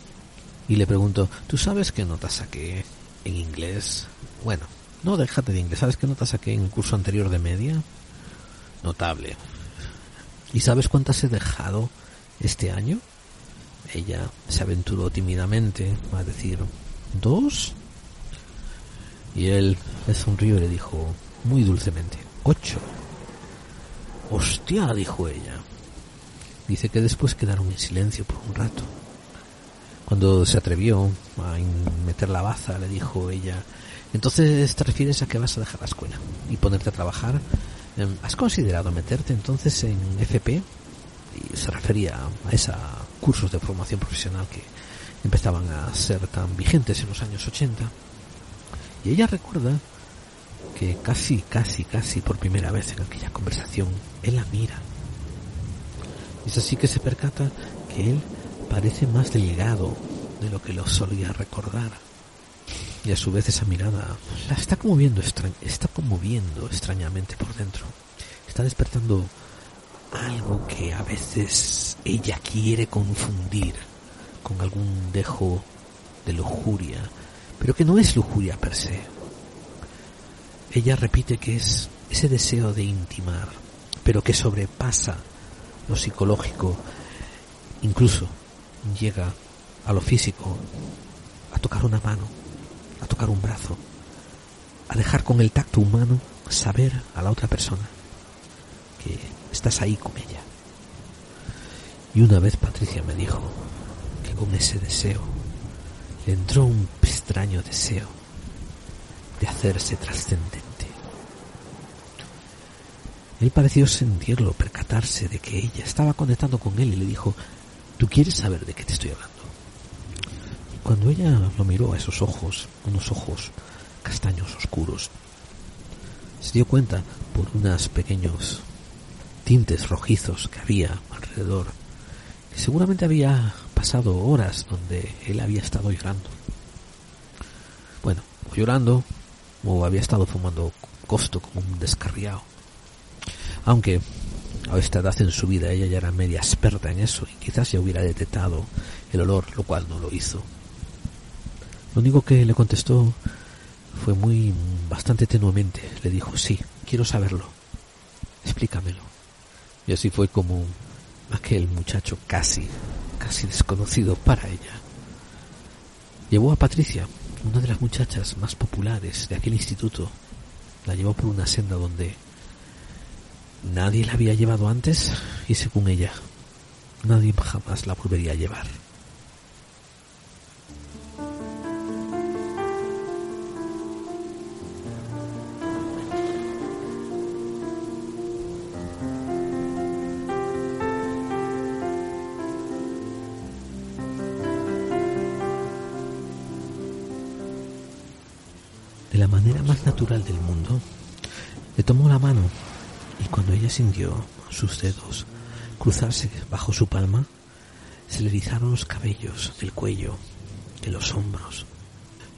y le preguntó, ¿tú sabes qué nota saqué en inglés? Bueno, no déjate de inglés, ¿sabes qué nota saqué en el curso anterior de media? Notable. ¿Y sabes cuántas he dejado este año? Ella se aventuró tímidamente a decir, ¿dos? Y él le sonrió y le dijo, muy dulcemente, ocho. Hostia, dijo ella. Dice que después quedaron en silencio por un rato. Cuando se atrevió a meter la baza, le dijo ella, entonces te refieres a que vas a dejar la escuela y ponerte a trabajar Em, ¿Has considerado meterte entonces en FP? Y se refería a esos cursos de formación profesional que, empezaban a ser tan vigentes en los años 80. Y ella recuerda que casi, casi, casi por primera vez en aquella conversación, él la mira. Es así que se percata que él parece más delgado de lo que lo solía recordar. Y a su vez esa mirada la está conmoviendo, está conmoviendo extrañamente por dentro. Está despertando algo que a veces ella quiere confundir con algún dejo de lujuria, pero que no es lujuria per se. Ella repite que es ese deseo de intimar, pero que sobrepasa lo psicológico, incluso llega a lo físico, a tocar una mano, a tocar un brazo, a dejar con el tacto humano saber a la otra persona que estás ahí con ella. Y una vez Patricia me dijo que con ese deseo le entró un extraño deseo de hacerse trascendente. Él pareció sentirlo, percatarse de que ella estaba conectando con él y le dijo, ¿tú quieres saber de qué te estoy hablando? Cuando ella lo miró a esos ojos, unos ojos castaños oscuros, se dio cuenta por unos pequeños tintes rojizos que había alrededor, que seguramente había pasado horas donde él había estado llorando. Llorando, o había estado fumando costo como un descarriado. Aunque a esta edad en su vida ella ya era media experta en eso y quizás ya hubiera detectado el olor, lo cual no lo hizo. Lo único que le contestó fue muy bastante tenuemente. Le dijo, sí, quiero saberlo. Explícamelo. Y así fue como aquel muchacho casi, casi desconocido para ella. Llevó a Patricia, una de las muchachas más populares de aquel instituto. La llevó por una senda donde nadie la había llevado antes y según ella, nadie jamás la volvería a llevar. Natural del mundo, le tomó la mano y cuando ella sintió sus dedos cruzarse bajo su palma, se le erizaron los cabellos del cuello, de los hombros,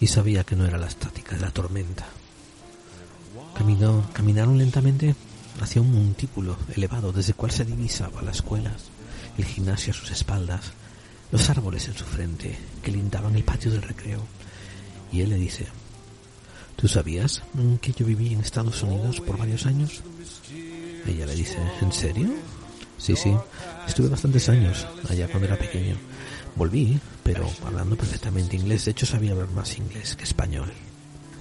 y sabía que no era la estática de la tormenta. Caminó, caminaron lentamente hacia un montículo elevado desde el cual se divisaba las escuelas, el gimnasio a sus espaldas, los árboles en su frente que lindaban el patio del recreo. Y él le dice, ¿Tú sabías que yo viví en Estados Unidos por varios años? Ella le dice, ¿en serio? Sí, sí, estuve bastantes años allá cuando era pequeño. Volví, pero hablando perfectamente inglés. De hecho, sabía hablar más inglés que español.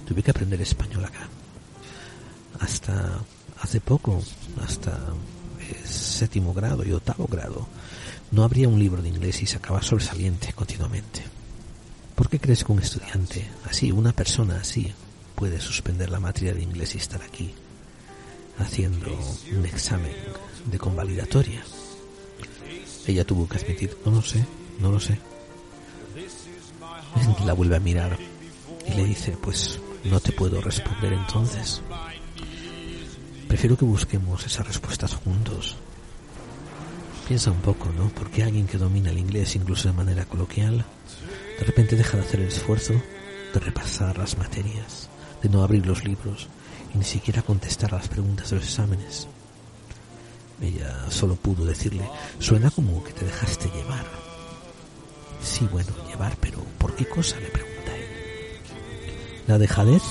Tuve que aprender español acá. Hasta hace poco, hasta séptimo grado y octavo grado, no habría un libro de inglés y sacaba sobresaliente continuamente. ¿Por qué crees que un estudiante así, una persona así, puede suspender la materia de inglés y estar aquí haciendo un examen de convalidatoria. Ella tuvo que admitir, no lo sé, no lo sé. La vuelve a mirar y le dice, pues no te puedo responder entonces. Prefiero que busquemos esas respuestas juntos. Piensa un poco, ¿no? Porque alguien que domina el inglés incluso de manera coloquial, de repente deja de hacer el esfuerzo de repasar las materias de no abrir los libros y ni siquiera contestar las preguntas de los exámenes. Ella solo pudo decirle, suena como que te dejaste llevar. Sí, bueno, llevar, pero ¿por qué cosa? le pregunta él. ¿La dejadez?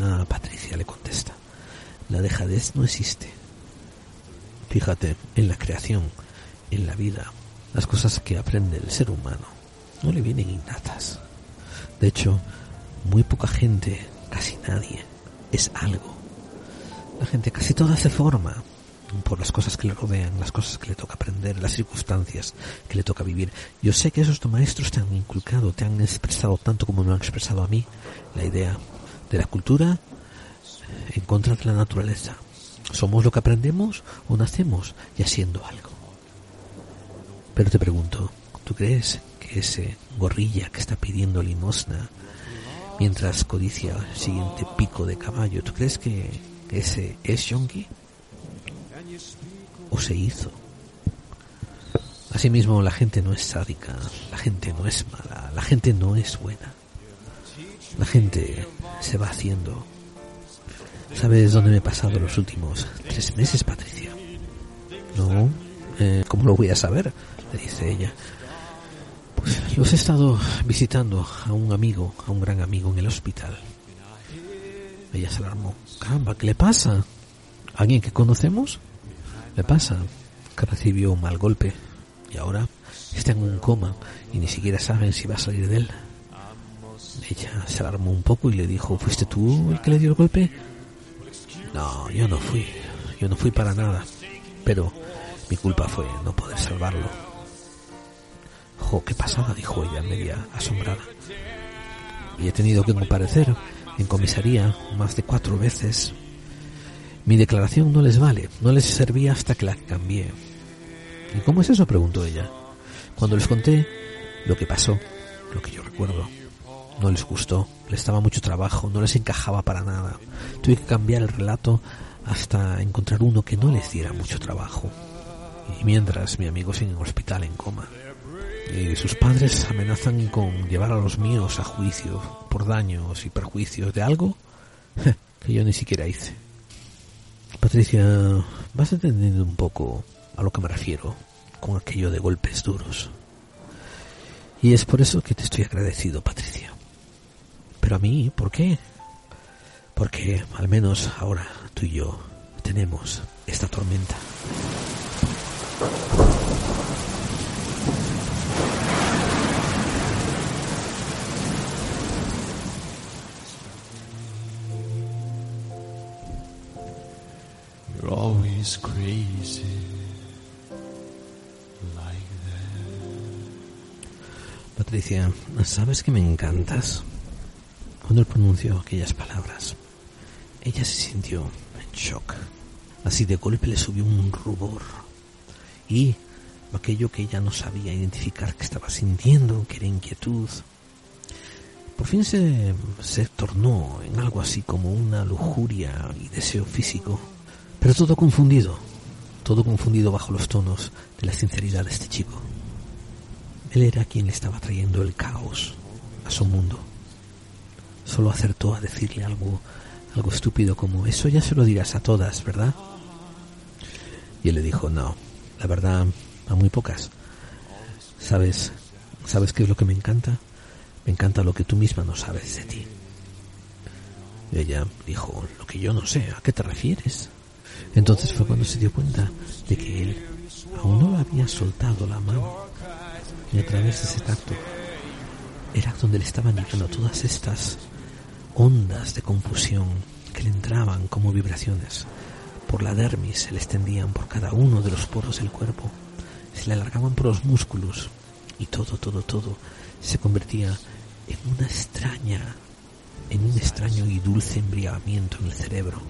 Ah, Patricia le contesta. La dejadez no existe. Fíjate, en la creación, en la vida, las cosas que aprende el ser humano no le vienen innatas. De hecho, muy poca gente, casi nadie, es algo. La gente casi toda se forma por las cosas que le rodean, las cosas que le toca aprender, las circunstancias que le toca vivir. Yo sé que esos maestros te han inculcado, te han expresado tanto como me han expresado a mí la idea de la cultura en contra de la naturaleza. Somos lo que aprendemos o nacemos ya siendo algo. Pero te pregunto, ¿tú crees que ese gorrilla que está pidiendo limosna mientras codicia el siguiente pico de caballo, ¿tú crees que ese es yonki? ¿O se hizo? Asimismo, la gente no es sádica, la gente no es mala, la gente no es buena. La gente se va haciendo. ¿Sabes dónde me he pasado los últimos tres meses, Patricia? No, eh, ¿cómo lo voy a saber? Le dice ella. Pues los he estado visitando a un amigo, a un gran amigo en el hospital. Ella se alarmó. Caramba, ¿qué le pasa? ¿Alguien que conocemos? Le pasa que recibió un mal golpe y ahora está en un coma y ni siquiera saben si va a salir de él. Ella se alarmó un poco y le dijo, ¿fuiste tú el que le dio el golpe? No, yo no fui, yo no fui para nada, pero mi culpa fue no poder salvarlo. Jo, qué pasada, dijo ella, media asombrada. Y he tenido que comparecer en comisaría más de cuatro veces. Mi declaración no les vale, no les servía hasta que la cambié. ¿Y cómo es eso? preguntó ella. Cuando les conté lo que pasó, lo que yo recuerdo, no les gustó, les estaba mucho trabajo, no les encajaba para nada. Tuve que cambiar el relato hasta encontrar uno que no les diera mucho trabajo. Y mientras mi amigo sigue en el hospital en coma. Y sus padres amenazan con llevar a los míos a juicio por daños y perjuicios de algo que yo ni siquiera hice. Patricia, vas entendiendo un poco a lo que me refiero con aquello de golpes duros. Y es por eso que te estoy agradecido, Patricia. Pero a mí, ¿por qué? Porque al menos ahora tú y yo tenemos esta tormenta. Patricia, ¿sabes que me encantas? Cuando él pronunció aquellas palabras, ella se sintió en shock. Así de golpe le subió un rubor. Y aquello que ella no sabía identificar que estaba sintiendo, que era inquietud, por fin se, se tornó en algo así como una lujuria y deseo físico. Pero todo confundido, todo confundido bajo los tonos de la sinceridad de este chico. Él era quien le estaba trayendo el caos a su mundo. Solo acertó a decirle algo, algo estúpido como, eso ya se lo dirás a todas, ¿verdad? Y él le dijo, no, la verdad, a muy pocas. ¿Sabes? ¿Sabes qué es lo que me encanta? Me encanta lo que tú misma no sabes de ti. Ella dijo, lo que yo no sé, ¿a qué te refieres? Entonces fue cuando se dio cuenta de que él aún no había soltado la mano y a través de ese tacto era donde le estaban llegando todas estas ondas de confusión que le entraban como vibraciones. Por la dermis se le extendían por cada uno de los poros del cuerpo, se le alargaban por los músculos y todo, todo, todo se convertía en una extraña, en un extraño y dulce embriagamiento en el cerebro.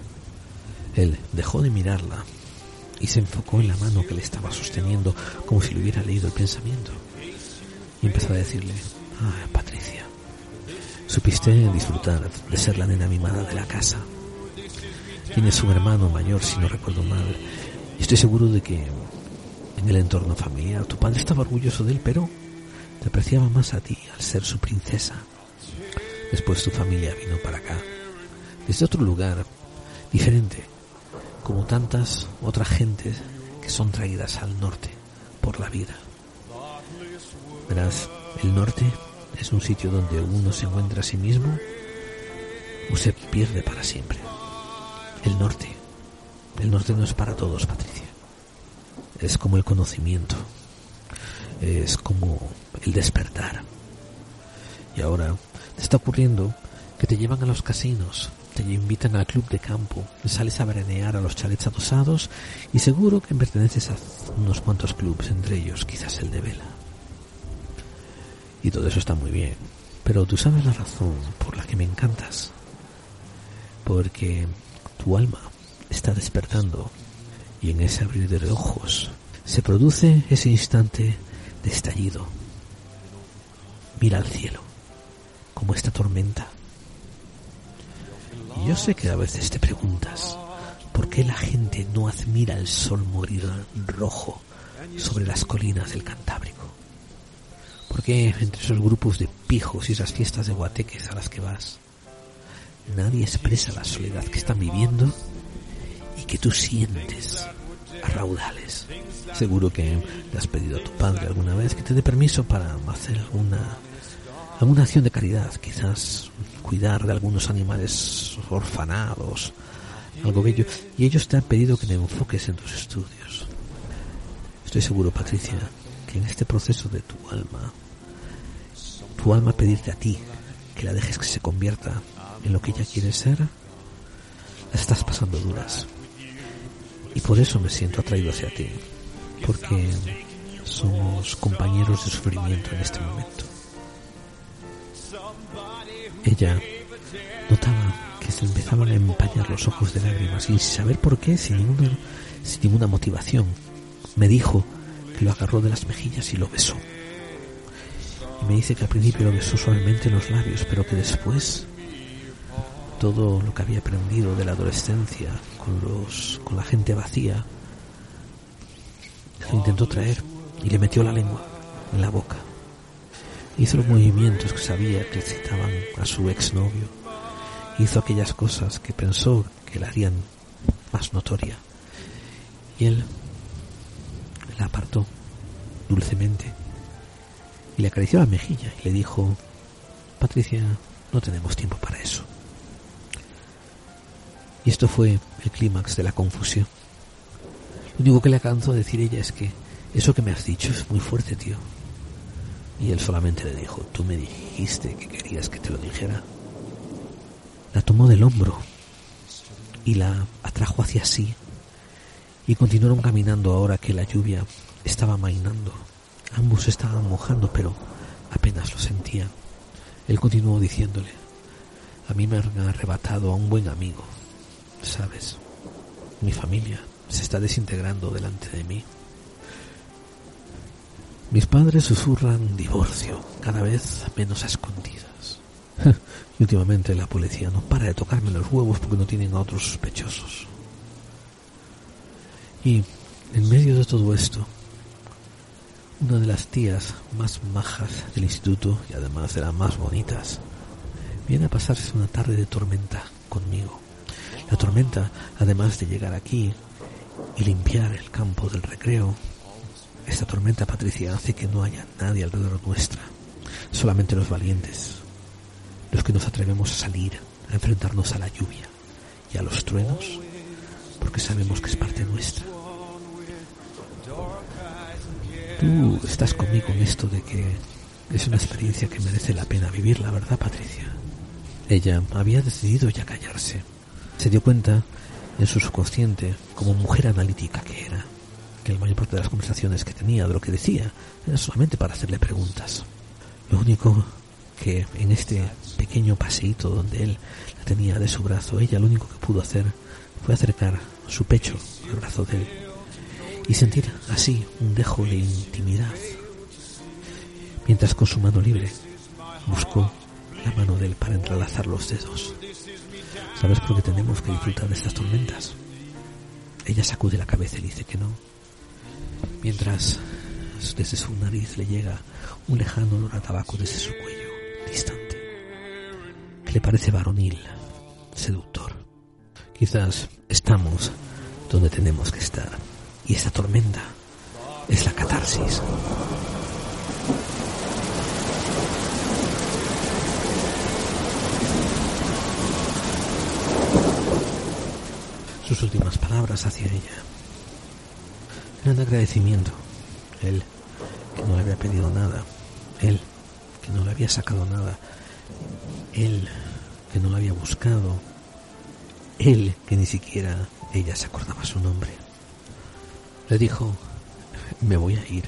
Él dejó de mirarla y se enfocó en la mano que le estaba sosteniendo como si le hubiera leído el pensamiento y empezó a decirle, ah, Patricia, supiste disfrutar de ser la nena mimada de la casa. Tienes un hermano mayor, si no recuerdo mal, y estoy seguro de que en el entorno familiar tu padre estaba orgulloso de él, pero te apreciaba más a ti al ser su princesa. Después tu familia vino para acá, desde otro lugar, diferente, como tantas otras gentes que son traídas al norte por la vida. Verás, el norte es un sitio donde uno se encuentra a sí mismo o se pierde para siempre. El norte, el norte no es para todos, Patricia. Es como el conocimiento, es como el despertar. Y ahora te está ocurriendo que te llevan a los casinos, te invitan al club de campo, sales a veranear a los chalets adosados y seguro que perteneces a unos cuantos clubes, entre ellos quizás el de vela. Y todo eso está muy bien. Pero tú sabes la razón por la que me encantas. Porque tu alma está despertando y en ese abrir de ojos se produce ese instante de estallido. mira al cielo, como esta tormenta. Yo sé que a veces te preguntas, ¿por qué la gente no admira el sol morir rojo sobre las colinas del Cantábrico? ¿Por qué entre esos grupos de pijos y esas fiestas de guateques a las que vas, nadie expresa la soledad que están viviendo y que tú sientes a raudales? Seguro que le has pedido a tu padre alguna vez que te dé permiso para hacer alguna, alguna acción de caridad, quizás cuidar de algunos animales orfanados, algo bello, y ellos te han pedido que te enfoques en tus estudios. Estoy seguro, Patricia, que en este proceso de tu alma, tu alma pedirte a ti que la dejes que se convierta en lo que ella quiere ser, estás pasando duras. Y por eso me siento atraído hacia ti, porque somos compañeros de sufrimiento en este momento. Ella notaba que se empezaban a empañar los ojos de lágrimas y sin saber por qué, sin ninguna, sin ninguna motivación, me dijo que lo agarró de las mejillas y lo besó. Y me dice que al principio lo besó suavemente en los labios, pero que después todo lo que había aprendido de la adolescencia con los con la gente vacía lo intentó traer y le metió la lengua en la boca. Hizo los movimientos que sabía que excitaban a su exnovio. Hizo aquellas cosas que pensó que la harían más notoria. Y él la apartó dulcemente y le acarició la mejilla y le dijo, Patricia, no tenemos tiempo para eso. Y esto fue el clímax de la confusión. Lo único que le alcanzó a decir ella es que eso que me has dicho es muy fuerte, tío. Y él solamente le dijo, tú me dijiste que querías que te lo dijera. La tomó del hombro y la atrajo hacia sí y continuaron caminando ahora que la lluvia estaba mainando. Ambos estaban mojando, pero apenas lo sentían. Él continuó diciéndole, a mí me han arrebatado a un buen amigo, ¿sabes? Mi familia se está desintegrando delante de mí. Mis padres susurran divorcio, cada vez menos a escondidas. y últimamente la policía no para de tocarme los huevos porque no tienen a otros sospechosos. Y en medio de todo esto, una de las tías más majas del instituto y además de las más bonitas, viene a pasarse una tarde de tormenta conmigo. La tormenta, además de llegar aquí y limpiar el campo del recreo, esta tormenta, Patricia, hace que no haya nadie alrededor nuestra, solamente los valientes, los que nos atrevemos a salir, a enfrentarnos a la lluvia y a los truenos, porque sabemos que es parte nuestra. Tú estás conmigo en esto de que es una experiencia que merece la pena vivir, la verdad, Patricia. Ella había decidido ya callarse. Se dio cuenta en su subconsciente, como mujer analítica que era, que la mayor parte de las conversaciones que tenía, de lo que decía, era solamente para hacerle preguntas. Lo único que en este pequeño paseíto donde él la tenía de su brazo, ella lo único que pudo hacer fue acercar su pecho al brazo de él y sentir así un dejo de intimidad, mientras con su mano libre buscó la mano de él para entrelazar los dedos. ¿Sabes por qué tenemos que disfrutar de estas tormentas? Ella sacude la cabeza y dice que no, mientras desde su nariz le llega un lejano olor a tabaco desde su cuello, distante, que le parece varonil, seductor. Quizás estamos donde tenemos que estar y esta tormenta es la catarsis. Sus últimas palabras hacia ella eran de agradecimiento. Él, que no le había pedido nada. Él, que no le había sacado nada. Él, que no la había buscado. Él, que ni siquiera ella se acordaba su nombre. Le dijo, me voy a ir.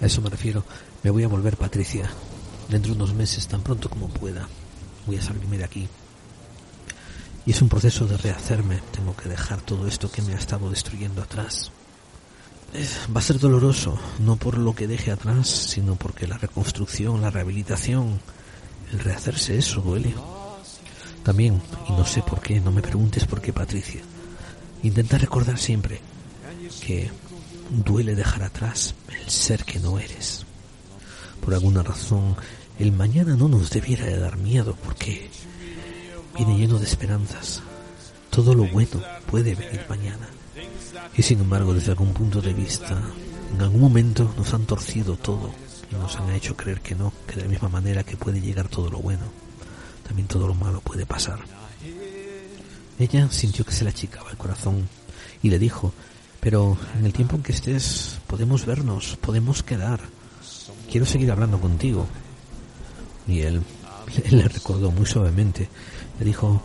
A eso me refiero, me voy a volver Patricia. Dentro de unos meses, tan pronto como pueda. Voy a salirme de aquí. Y es un proceso de rehacerme. Tengo que dejar todo esto que me ha estado destruyendo atrás. Va a ser doloroso, no por lo que deje atrás, sino porque la reconstrucción, la rehabilitación, el rehacerse eso duele. También, y no sé por qué, no me preguntes por qué, Patricia, intenta recordar siempre que duele dejar atrás el ser que no eres. Por alguna razón, el mañana no nos debiera de dar miedo porque viene lleno de esperanzas. Todo lo bueno puede venir mañana. Y sin embargo, desde algún punto de vista, en algún momento nos han torcido todo y nos han hecho creer que no, que de la misma manera que puede llegar todo lo bueno, también todo lo malo puede pasar. Ella sintió que se le achicaba el corazón y le dijo, pero en el tiempo en que estés podemos vernos, podemos quedar. Quiero seguir hablando contigo. Y él, él le recordó muy suavemente, le dijo,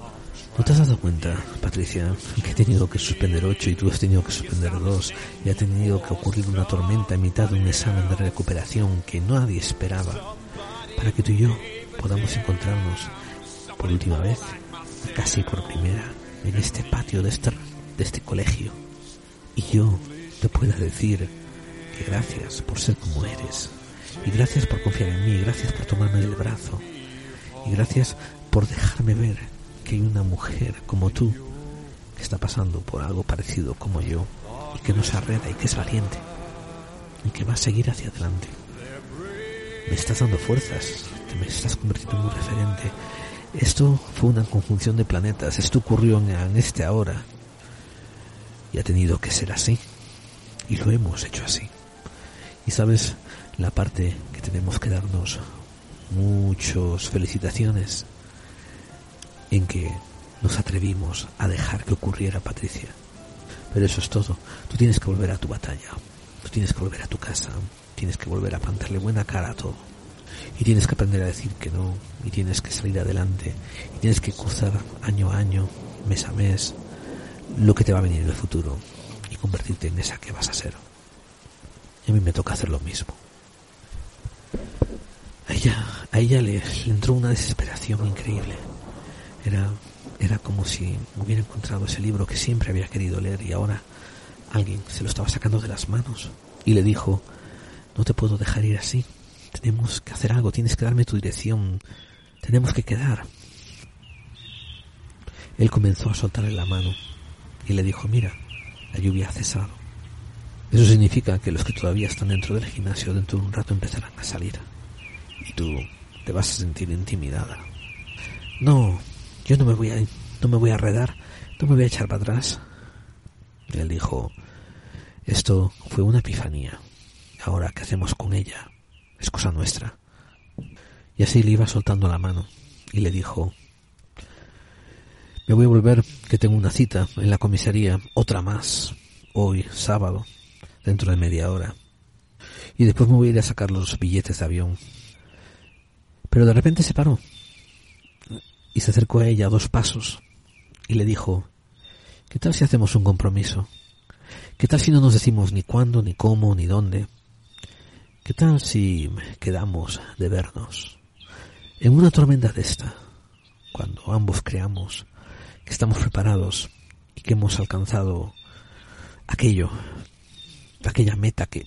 ¿No te has dado cuenta, Patricia, que he tenido que suspender ocho y tú has tenido que suspender dos y ha tenido que ocurrir una tormenta en mitad de un examen de recuperación que nadie esperaba para que tú y yo podamos encontrarnos por última vez, casi por primera, en este patio de este, de este colegio y yo te pueda decir que gracias por ser como eres y gracias por confiar en mí, gracias por tomarme del brazo y gracias por dejarme ver que hay una mujer como tú que está pasando por algo parecido como yo y que no se arreda y que es valiente y que va a seguir hacia adelante. Me estás dando fuerzas, te me estás convirtiendo en un referente. Esto fue una conjunción de planetas, esto ocurrió en este ahora y ha tenido que ser así y lo hemos hecho así. Y sabes, la parte que tenemos que darnos muchas felicitaciones en que nos atrevimos a dejar que ocurriera Patricia. Pero eso es todo. Tú tienes que volver a tu batalla. Tú tienes que volver a tu casa. Tienes que volver a plantarle buena cara a todo. Y tienes que aprender a decir que no. Y tienes que salir adelante. Y tienes que cruzar año a año, mes a mes, lo que te va a venir en el futuro. Y convertirte en esa que vas a ser. A mí me toca hacer lo mismo. A ella, a ella le entró una desesperación increíble era, era como si hubiera encontrado ese libro que siempre había querido leer y ahora alguien se lo estaba sacando de las manos y le dijo, no te puedo dejar ir así, tenemos que hacer algo, tienes que darme tu dirección, tenemos que quedar. Él comenzó a soltarle la mano y le dijo, mira, la lluvia ha cesado. Eso significa que los que todavía están dentro del gimnasio dentro de un rato empezarán a salir. Y tú te vas a sentir intimidada. No, yo no me voy a, no me voy a arredar, no me voy a echar para atrás. Él dijo, esto fue una epifanía. Ahora, ¿qué hacemos con ella? Es cosa nuestra. Y así le iba soltando la mano y le dijo, me voy a volver que tengo una cita en la comisaría, otra más, hoy, sábado, dentro de media hora. Y después me voy a ir a sacar los billetes de avión. Pero de repente se paró y se acercó a ella dos pasos y le dijo, ¿qué tal si hacemos un compromiso? ¿Qué tal si no nos decimos ni cuándo, ni cómo, ni dónde? ¿Qué tal si quedamos de vernos? En una tormenta de esta, cuando ambos creamos que estamos preparados y que hemos alcanzado aquello, aquella meta que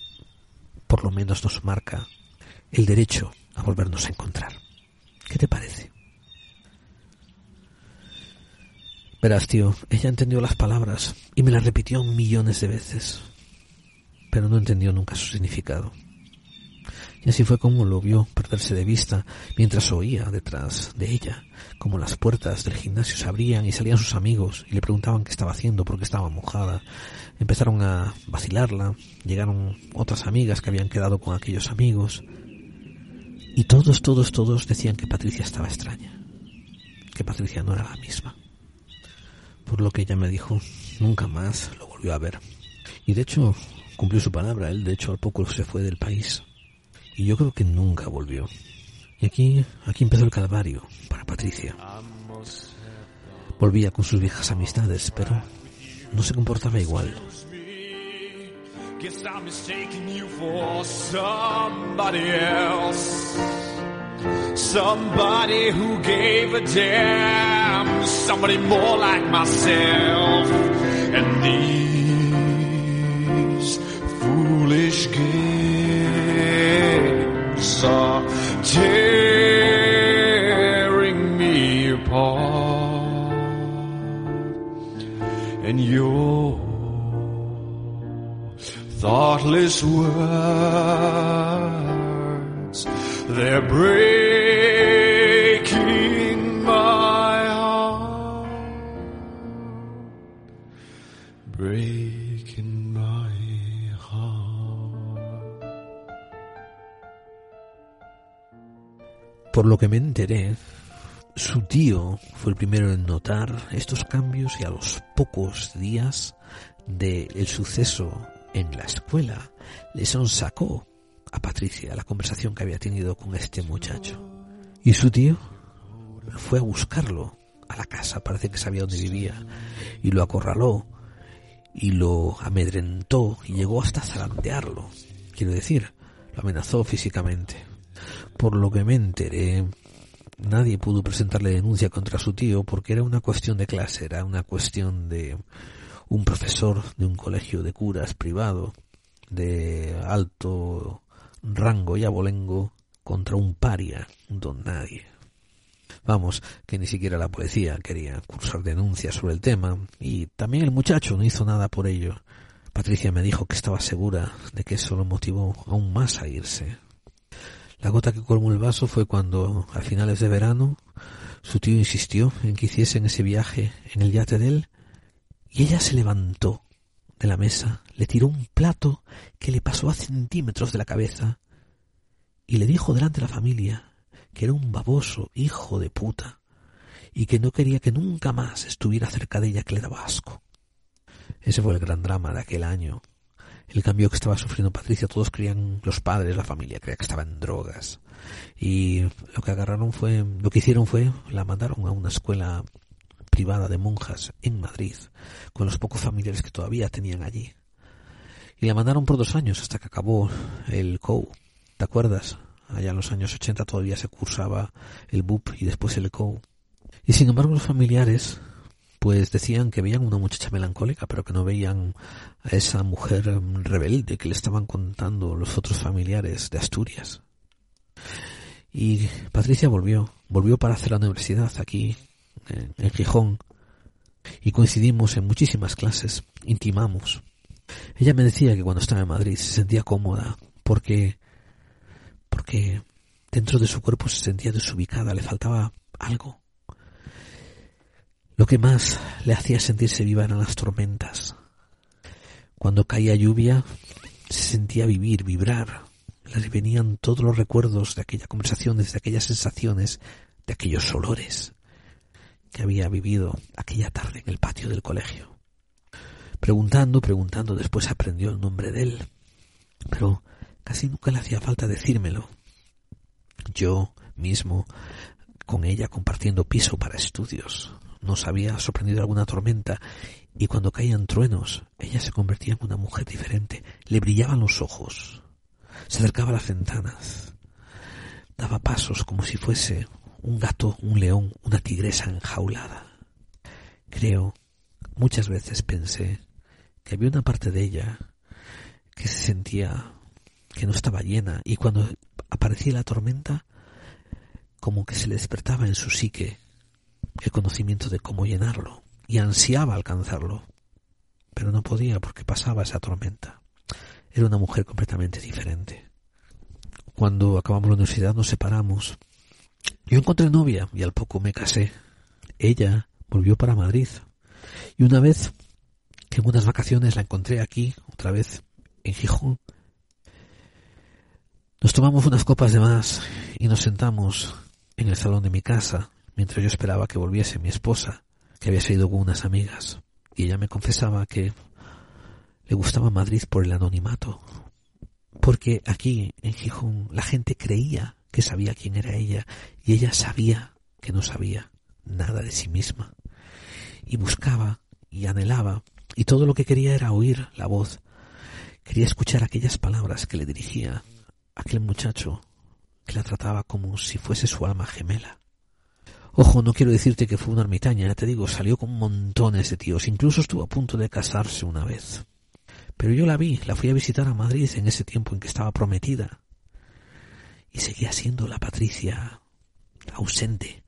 por lo menos nos marca el derecho a volvernos a encontrar. ¿Qué te parece? Verás, tío, ella entendió las palabras y me las repitió millones de veces, pero no entendió nunca su significado. Y así fue como lo vio perderse de vista mientras oía detrás de ella, como las puertas del gimnasio se abrían y salían sus amigos y le preguntaban qué estaba haciendo porque estaba mojada. Empezaron a vacilarla, llegaron otras amigas que habían quedado con aquellos amigos y todos, todos, todos decían que Patricia estaba extraña, que Patricia no era la misma por lo que ella me dijo, nunca más lo volvió a ver. Y de hecho, cumplió su palabra, él de hecho al poco se fue del país. Y yo creo que nunca volvió. Y aquí, aquí empezó el calvario para Patricia. Volvía con sus viejas amistades, pero no se comportaba igual. Somebody who gave a damn, somebody more like myself. And these foolish games are tearing me apart, and your thoughtless words they're breaking my heart, breaking. Por lo que me enteré, su tío fue el primero en notar estos cambios y a los pocos días del suceso en la escuela le sacó a Patricia la conversación que había tenido con este muchacho. Y su tío fue a buscarlo a la casa, parece que sabía dónde vivía, y lo acorraló y lo amedrentó y llegó hasta zarandearlo. Quiero decir, lo amenazó físicamente. Por lo que me enteré, nadie pudo presentarle denuncia contra su tío porque era una cuestión de clase, era una cuestión de un profesor de un colegio de curas privado de alto rango y abolengo contra un paria, don nadie. Vamos, que ni siquiera la policía quería cursar denuncias sobre el tema, y también el muchacho no hizo nada por ello. Patricia me dijo que estaba segura de que eso lo motivó aún más a irse. La gota que colmó el vaso fue cuando, a finales de verano, su tío insistió en que hiciesen ese viaje en el yate de él, y ella se levantó de la mesa, le tiró un plato que le pasó a centímetros de la cabeza, y le dijo delante de la familia que era un baboso hijo de puta, y que no quería que nunca más estuviera cerca de ella que le daba asco. Ese fue el gran drama de aquel año, el cambio que estaba sufriendo Patricia, todos creían, los padres, la familia, creía que estaba en drogas. Y lo que agarraron fue, lo que hicieron fue, la mandaron a una escuela de monjas en Madrid, con los pocos familiares que todavía tenían allí. Y la mandaron por dos años hasta que acabó el COU. ¿Te acuerdas? Allá en los años 80 todavía se cursaba el BUP y después el COU. Y sin embargo los familiares pues decían que veían una muchacha melancólica, pero que no veían a esa mujer rebelde que le estaban contando los otros familiares de Asturias. Y Patricia volvió, volvió para hacer la universidad aquí, en, Gijón, y coincidimos en muchísimas clases, intimamos. Ella me decía que cuando estaba en Madrid se sentía cómoda, porque, porque dentro de su cuerpo se sentía desubicada, le faltaba algo, lo que más le hacía sentirse viva eran las tormentas. Cuando caía lluvia, se sentía vivir, vibrar. Le venían todos los recuerdos de aquella conversación, de aquellas sensaciones, de aquellos olores que había vivido aquella tarde en el patio del colegio. Preguntando, preguntando, después aprendió el nombre de él. Pero casi nunca le hacía falta decírmelo. Yo mismo, con ella compartiendo piso para estudios, nos había sorprendido alguna tormenta y cuando caían truenos ella se convertía en una mujer diferente, le brillaban los ojos, se acercaba a las ventanas, daba pasos como si fuese un gato, un león, una tigresa enjaulada. Creo, muchas veces pensé que había una parte de ella que se sentía que no estaba llena y cuando aparecía la tormenta como que se le despertaba en su psique el conocimiento de cómo llenarlo y ansiaba alcanzarlo, pero no podía porque pasaba esa tormenta. Era una mujer completamente diferente. Cuando acabamos la universidad nos separamos. Yo encontré novia y al poco me casé. Ella volvió para Madrid. Y una vez en unas vacaciones la encontré aquí, otra vez en Gijón, nos tomamos unas copas de más y nos sentamos en el salón de mi casa mientras yo esperaba que volviese mi esposa, que había salido con unas amigas, y ella me confesaba que le gustaba Madrid por el anonimato, porque aquí en Gijón la gente creía que sabía quién era ella, y ella sabía que no sabía nada de sí misma, y buscaba y anhelaba, y todo lo que quería era oír la voz, quería escuchar aquellas palabras que le dirigía aquel muchacho que la trataba como si fuese su alma gemela. Ojo, no quiero decirte que fue una ermitaña, ya te digo, salió con montones de tíos, incluso estuvo a punto de casarse una vez. Pero yo la vi, la fui a visitar a Madrid en ese tiempo en que estaba prometida. Y seguía siendo la Patricia ausente,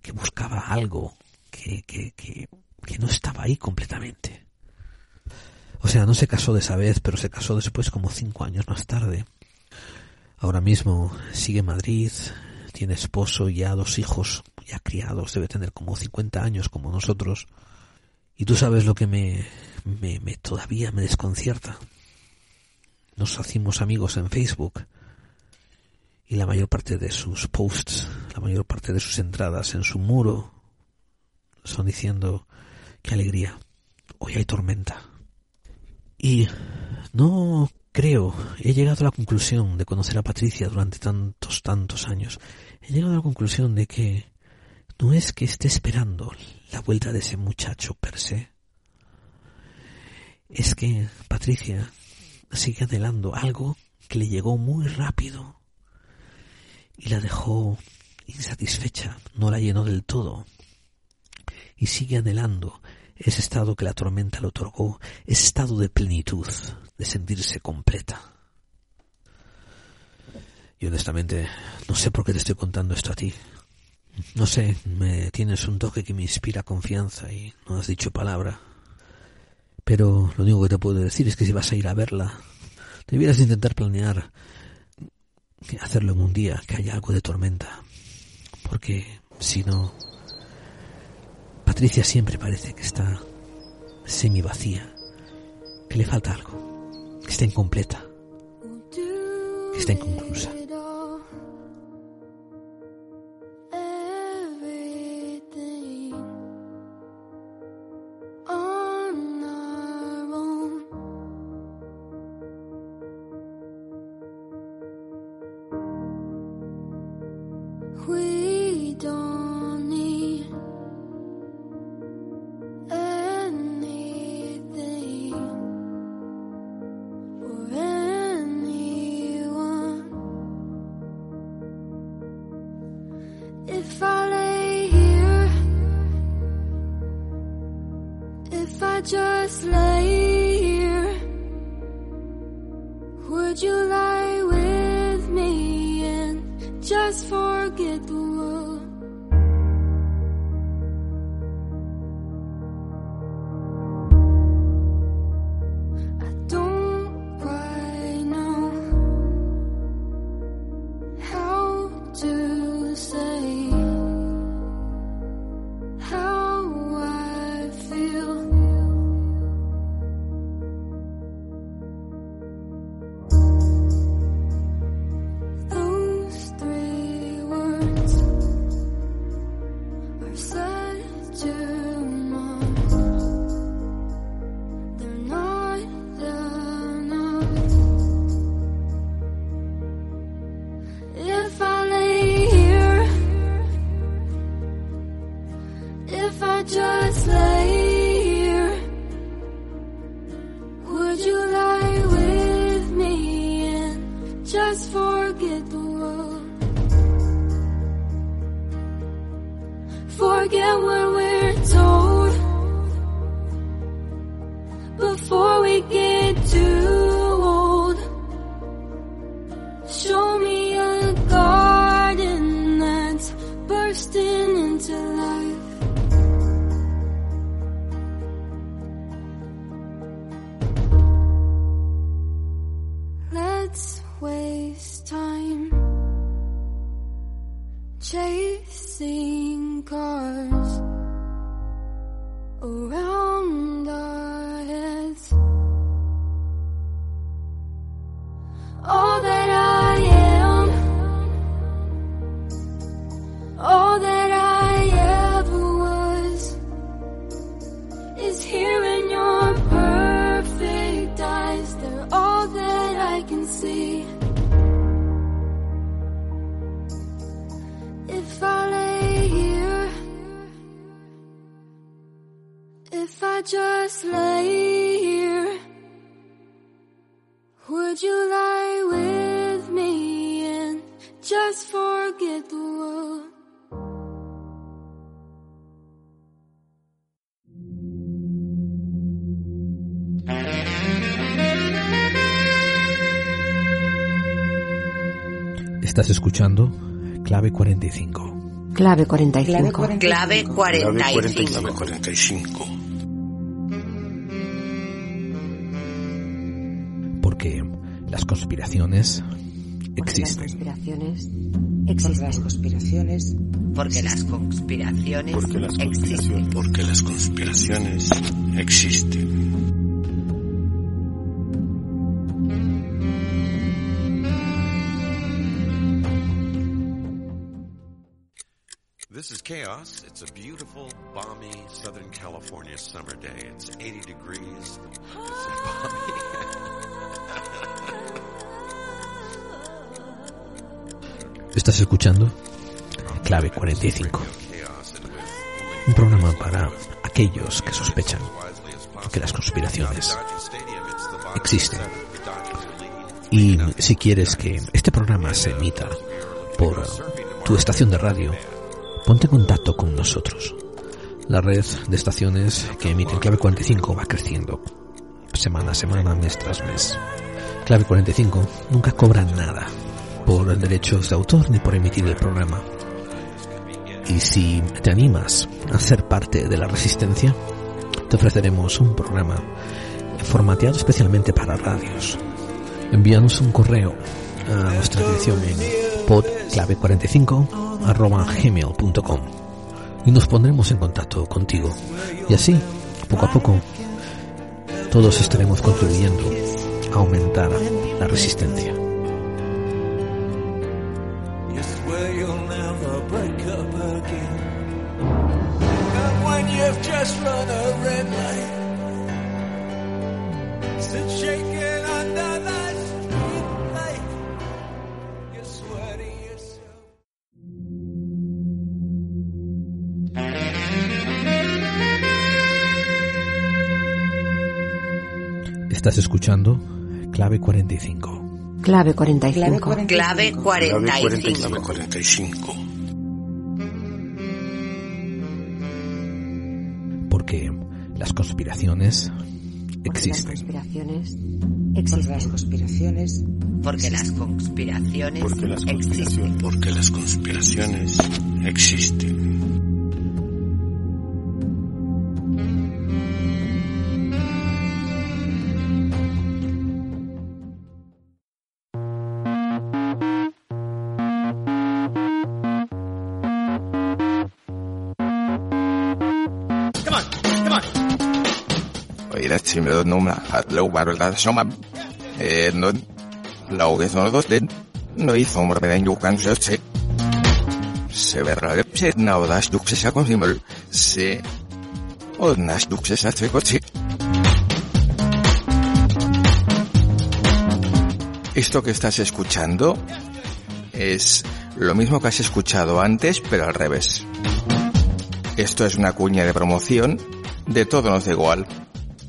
que buscaba algo, que, que, que, no estaba ahí completamente. O sea, no se casó de esa vez, pero se casó después como cinco años más tarde. Ahora mismo sigue en Madrid, tiene esposo y ya dos hijos, ya criados, debe tener como 50 años como nosotros. Y tú sabes lo que me, me, me todavía me desconcierta. Nos hacimos amigos en Facebook y la mayor parte de sus posts, la mayor parte de sus entradas en su muro son diciendo qué alegría, hoy hay tormenta. Y no creo, he llegado a la conclusión de conocer a Patricia durante tantos, tantos años, he llegado a la conclusión de que no es que esté esperando la vuelta de ese muchacho per se, es que Patricia sigue anhelando algo que le llegó muy rápido y la dejó insatisfecha, no la llenó del todo y sigue anhelando ese estado que la tormenta le otorgó, ese estado de plenitud, de sentirse completa. Y honestamente, no sé por qué te estoy contando esto a ti. No sé, me tienes un toque que me inspira confianza y no has dicho palabra. Pero lo único que te puedo decir es que si vas a ir a verla, debieras intentar planear hacerlo en un día que haya algo de tormenta. Porque si no, Patricia siempre parece que está semi vacía, que le falta algo, que está incompleta, que está inconclusa. Just lay Just lay here? Would you lie with me and just forget the world? Estás escuchando Clave 45. Clave 45. Clave 45. Clave 45. Conspiraciones Las existen. conspiraciones Porque las existen. conspiraciones. Porque las conspiraciones Porque las existen. conspiraciones, porque las conspiraciones existen. This is Chaos. It's a beautiful, balmy Southern California summer day. It's 80 degrees. It's Estás escuchando Clave 45. Un programa para aquellos que sospechan que las conspiraciones existen. Y si quieres que este programa se emita por tu estación de radio, ponte en contacto con nosotros. La red de estaciones que emiten Clave 45 va creciendo semana a semana, mes tras mes. Clave 45 nunca cobra nada por derechos de autor ni por emitir el programa. Y si te animas a ser parte de la resistencia, te ofreceremos un programa formateado especialmente para radios. Envíanos un correo a nuestra dirección en podclave45 arroba gmail.com y nos pondremos en contacto contigo. Y así, poco a poco, todos estaremos contribuyendo a aumentar la resistencia. You've just run a red light, sit shaking under street light. Yourself. Estás escuchando Clave 45. Clave 45. Clave 45. 45. Porque las conspiraciones Las existen. conspiraciones Porque las existen. conspiraciones. Porque las conspiraciones Porque las existen. conspiraciones, porque las conspiraciones existen. Oidatsime numna hatlau barulta soma. Eh, no, lauge sonodot den, no hizo morpeden jukan se Se verra se naudas duksesa con simul, se odnas duksesa se coche. Esto que estás escuchando es lo mismo que has escuchado antes, pero al revés. Esto es una cuña de promoción de Todo nos da igual,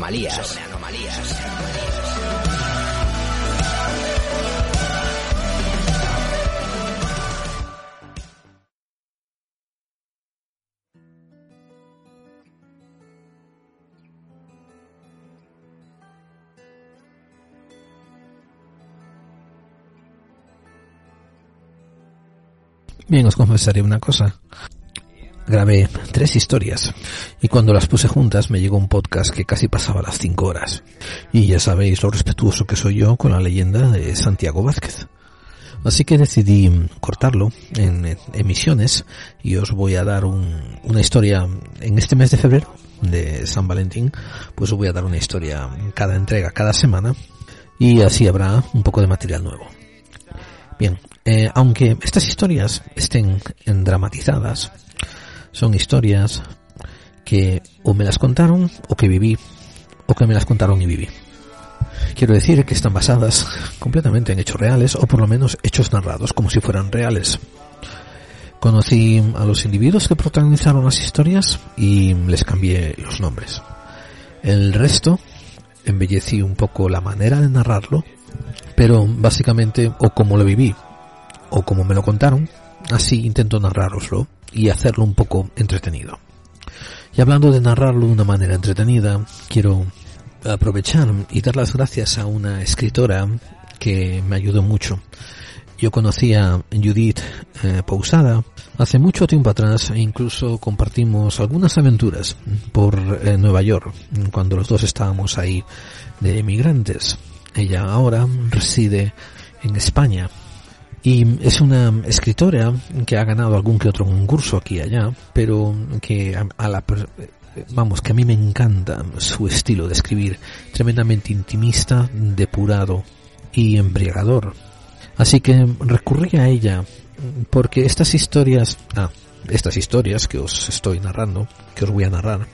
Sobre anomalías. Bien, os confesaré una cosa. Grabé tres historias y cuando las puse juntas me llegó un podcast que casi pasaba las cinco horas. Y ya sabéis lo respetuoso que soy yo con la leyenda de Santiago Vázquez. Así que decidí cortarlo en emisiones y os voy a dar una historia en este mes de febrero de San Valentín, pues os voy a dar una historia cada entrega, cada semana y así habrá un poco de material nuevo. Bien, eh, aunque estas historias estén dramatizadas, son historias que o me las contaron o que viví o que me las contaron y viví. Quiero decir que están basadas completamente en hechos reales o por lo menos hechos narrados como si fueran reales. Conocí a los individuos que protagonizaron las historias y les cambié los nombres. El resto embellecí un poco la manera de narrarlo, pero básicamente o como lo viví o como me lo contaron, así intento narraroslo y hacerlo un poco entretenido. Y hablando de narrarlo de una manera entretenida, quiero aprovechar y dar las gracias a una escritora que me ayudó mucho. Yo conocí a Judith eh, Pausada hace mucho tiempo atrás e incluso compartimos algunas aventuras por eh, Nueva York cuando los dos estábamos ahí de emigrantes. Ella ahora reside en España y es una escritora que ha ganado algún que otro concurso aquí y allá, pero que a, la vamos, que a mí me encanta su estilo de escribir, tremendamente intimista, depurado y embriagador. Así que recurrí a ella porque estas historias, ah, estas historias que os estoy narrando, que os voy a narrar,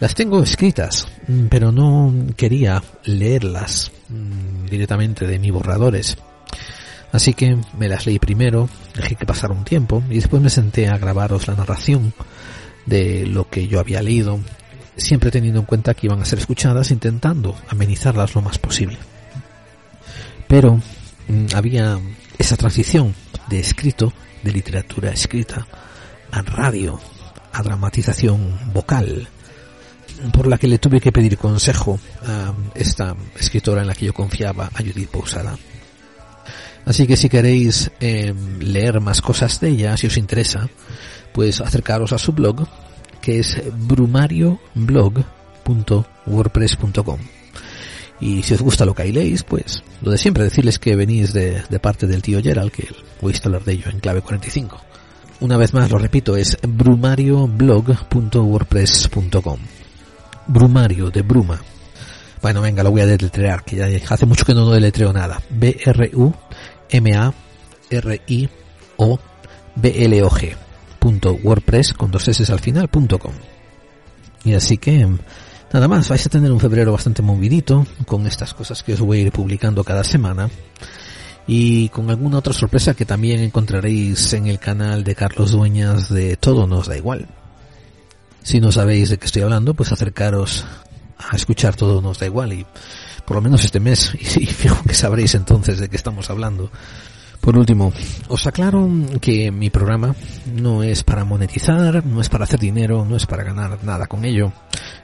las tengo escritas, pero no quería leerlas mm, directamente de mis borradores Así que me las leí primero, dejé que pasara un tiempo y después me senté a grabaros la narración de lo que yo había leído, siempre teniendo en cuenta que iban a ser escuchadas, intentando amenizarlas lo más posible. Pero mm, había esa transición de escrito, de literatura escrita, a radio, a dramatización vocal, por la que le tuve que pedir consejo a esta escritora en la que yo confiaba, a Judith Pousada. Así que si queréis eh, leer más cosas de ella, si os interesa, pues acercaros a su blog, que es brumarioblog.wordpress.com. Y si os gusta lo que ahí leéis, pues lo de siempre, decirles que venís de, parte del tío Gerald, que oíste hablar de ello en clave 45. Una vez más lo repito, es brumarioblog.wordpress.com. Brumario, de bruma. Bueno, venga, lo voy a deletrear, que ya hace mucho que no, deletreo nada. B-R-U M-A-R-I-O-B-L-O-G con dos S al final punto com. Y así que nada más, vais a tener un febrero bastante movidito con estas cosas que os voy a ir publicando cada semana y con alguna otra sorpresa que también encontraréis en el canal de Carlos Dueñas de Todo nos da igual. Si no sabéis de qué estoy hablando, pues acercaros a escuchar Todo nos da igual y por lo menos este mes, y, fijo que sabréis entonces de qué estamos hablando. Por último, os aclaro que mi programa no es para monetizar, no es para hacer dinero, no es para ganar nada con ello.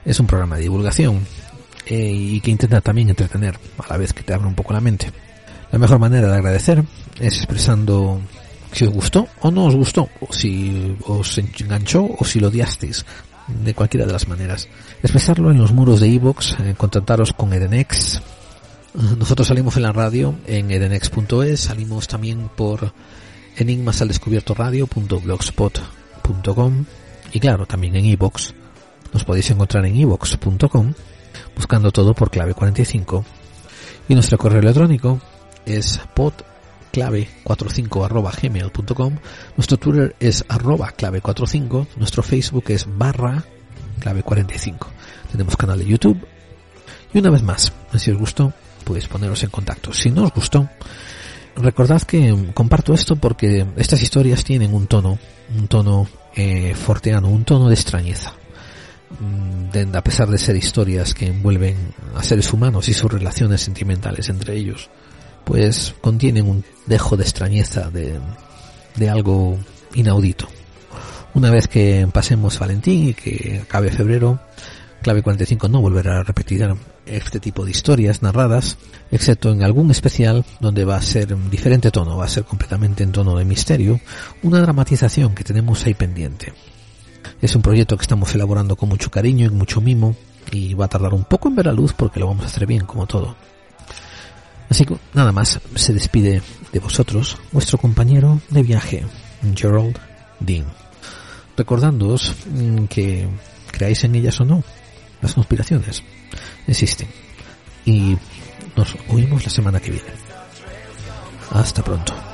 Es un programa de divulgación eh, y que intenta también entretener a la vez que te abre un poco la mente. La mejor manera de agradecer es expresando si os gustó o no os gustó, o si os enganchó o si lo odiasteis de cualquiera de las maneras. Expresarlo en los muros de Evox, eh, contactaros con Edenex. Nosotros salimos en la radio en edenex.es, salimos también por enigmas al descubierto radio.blogspot.com y claro, también en Evox. Nos podéis encontrar en evox.com buscando todo por clave 45 y nuestro correo electrónico es pod clave45 arroba gmail.com, nuestro Twitter es arroba clave45, nuestro Facebook es barra clave45. Tenemos canal de YouTube. Y una vez más, si os gustó, podéis poneros en contacto. Si no os gustó, recordad que comparto esto porque estas historias tienen un tono, un tono eh, forteano, un tono de extrañeza. Mm, a pesar de ser historias que envuelven a seres humanos y sus relaciones sentimentales entre ellos, pues contienen un dejo de extrañeza de, algo inaudito. Una vez que pasemos Valentín y que acabe febrero, Clave 45 no volverá a repetir este tipo de historias narradas, excepto en algún especial donde va a ser un diferente tono, va a ser completamente en tono de misterio, una dramatización que tenemos ahí pendiente. Es un proyecto que estamos elaborando con mucho cariño y mucho mimo y va a tardar un poco en ver la luz porque lo vamos a hacer bien como todo. Así que nada más, se despide de vosotros vuestro compañero de viaje, Gerald Dean. Recordándoos mm, que creáis en ellas o no, las conspiraciones existen. Y nos oímos la semana que viene. Hasta pronto.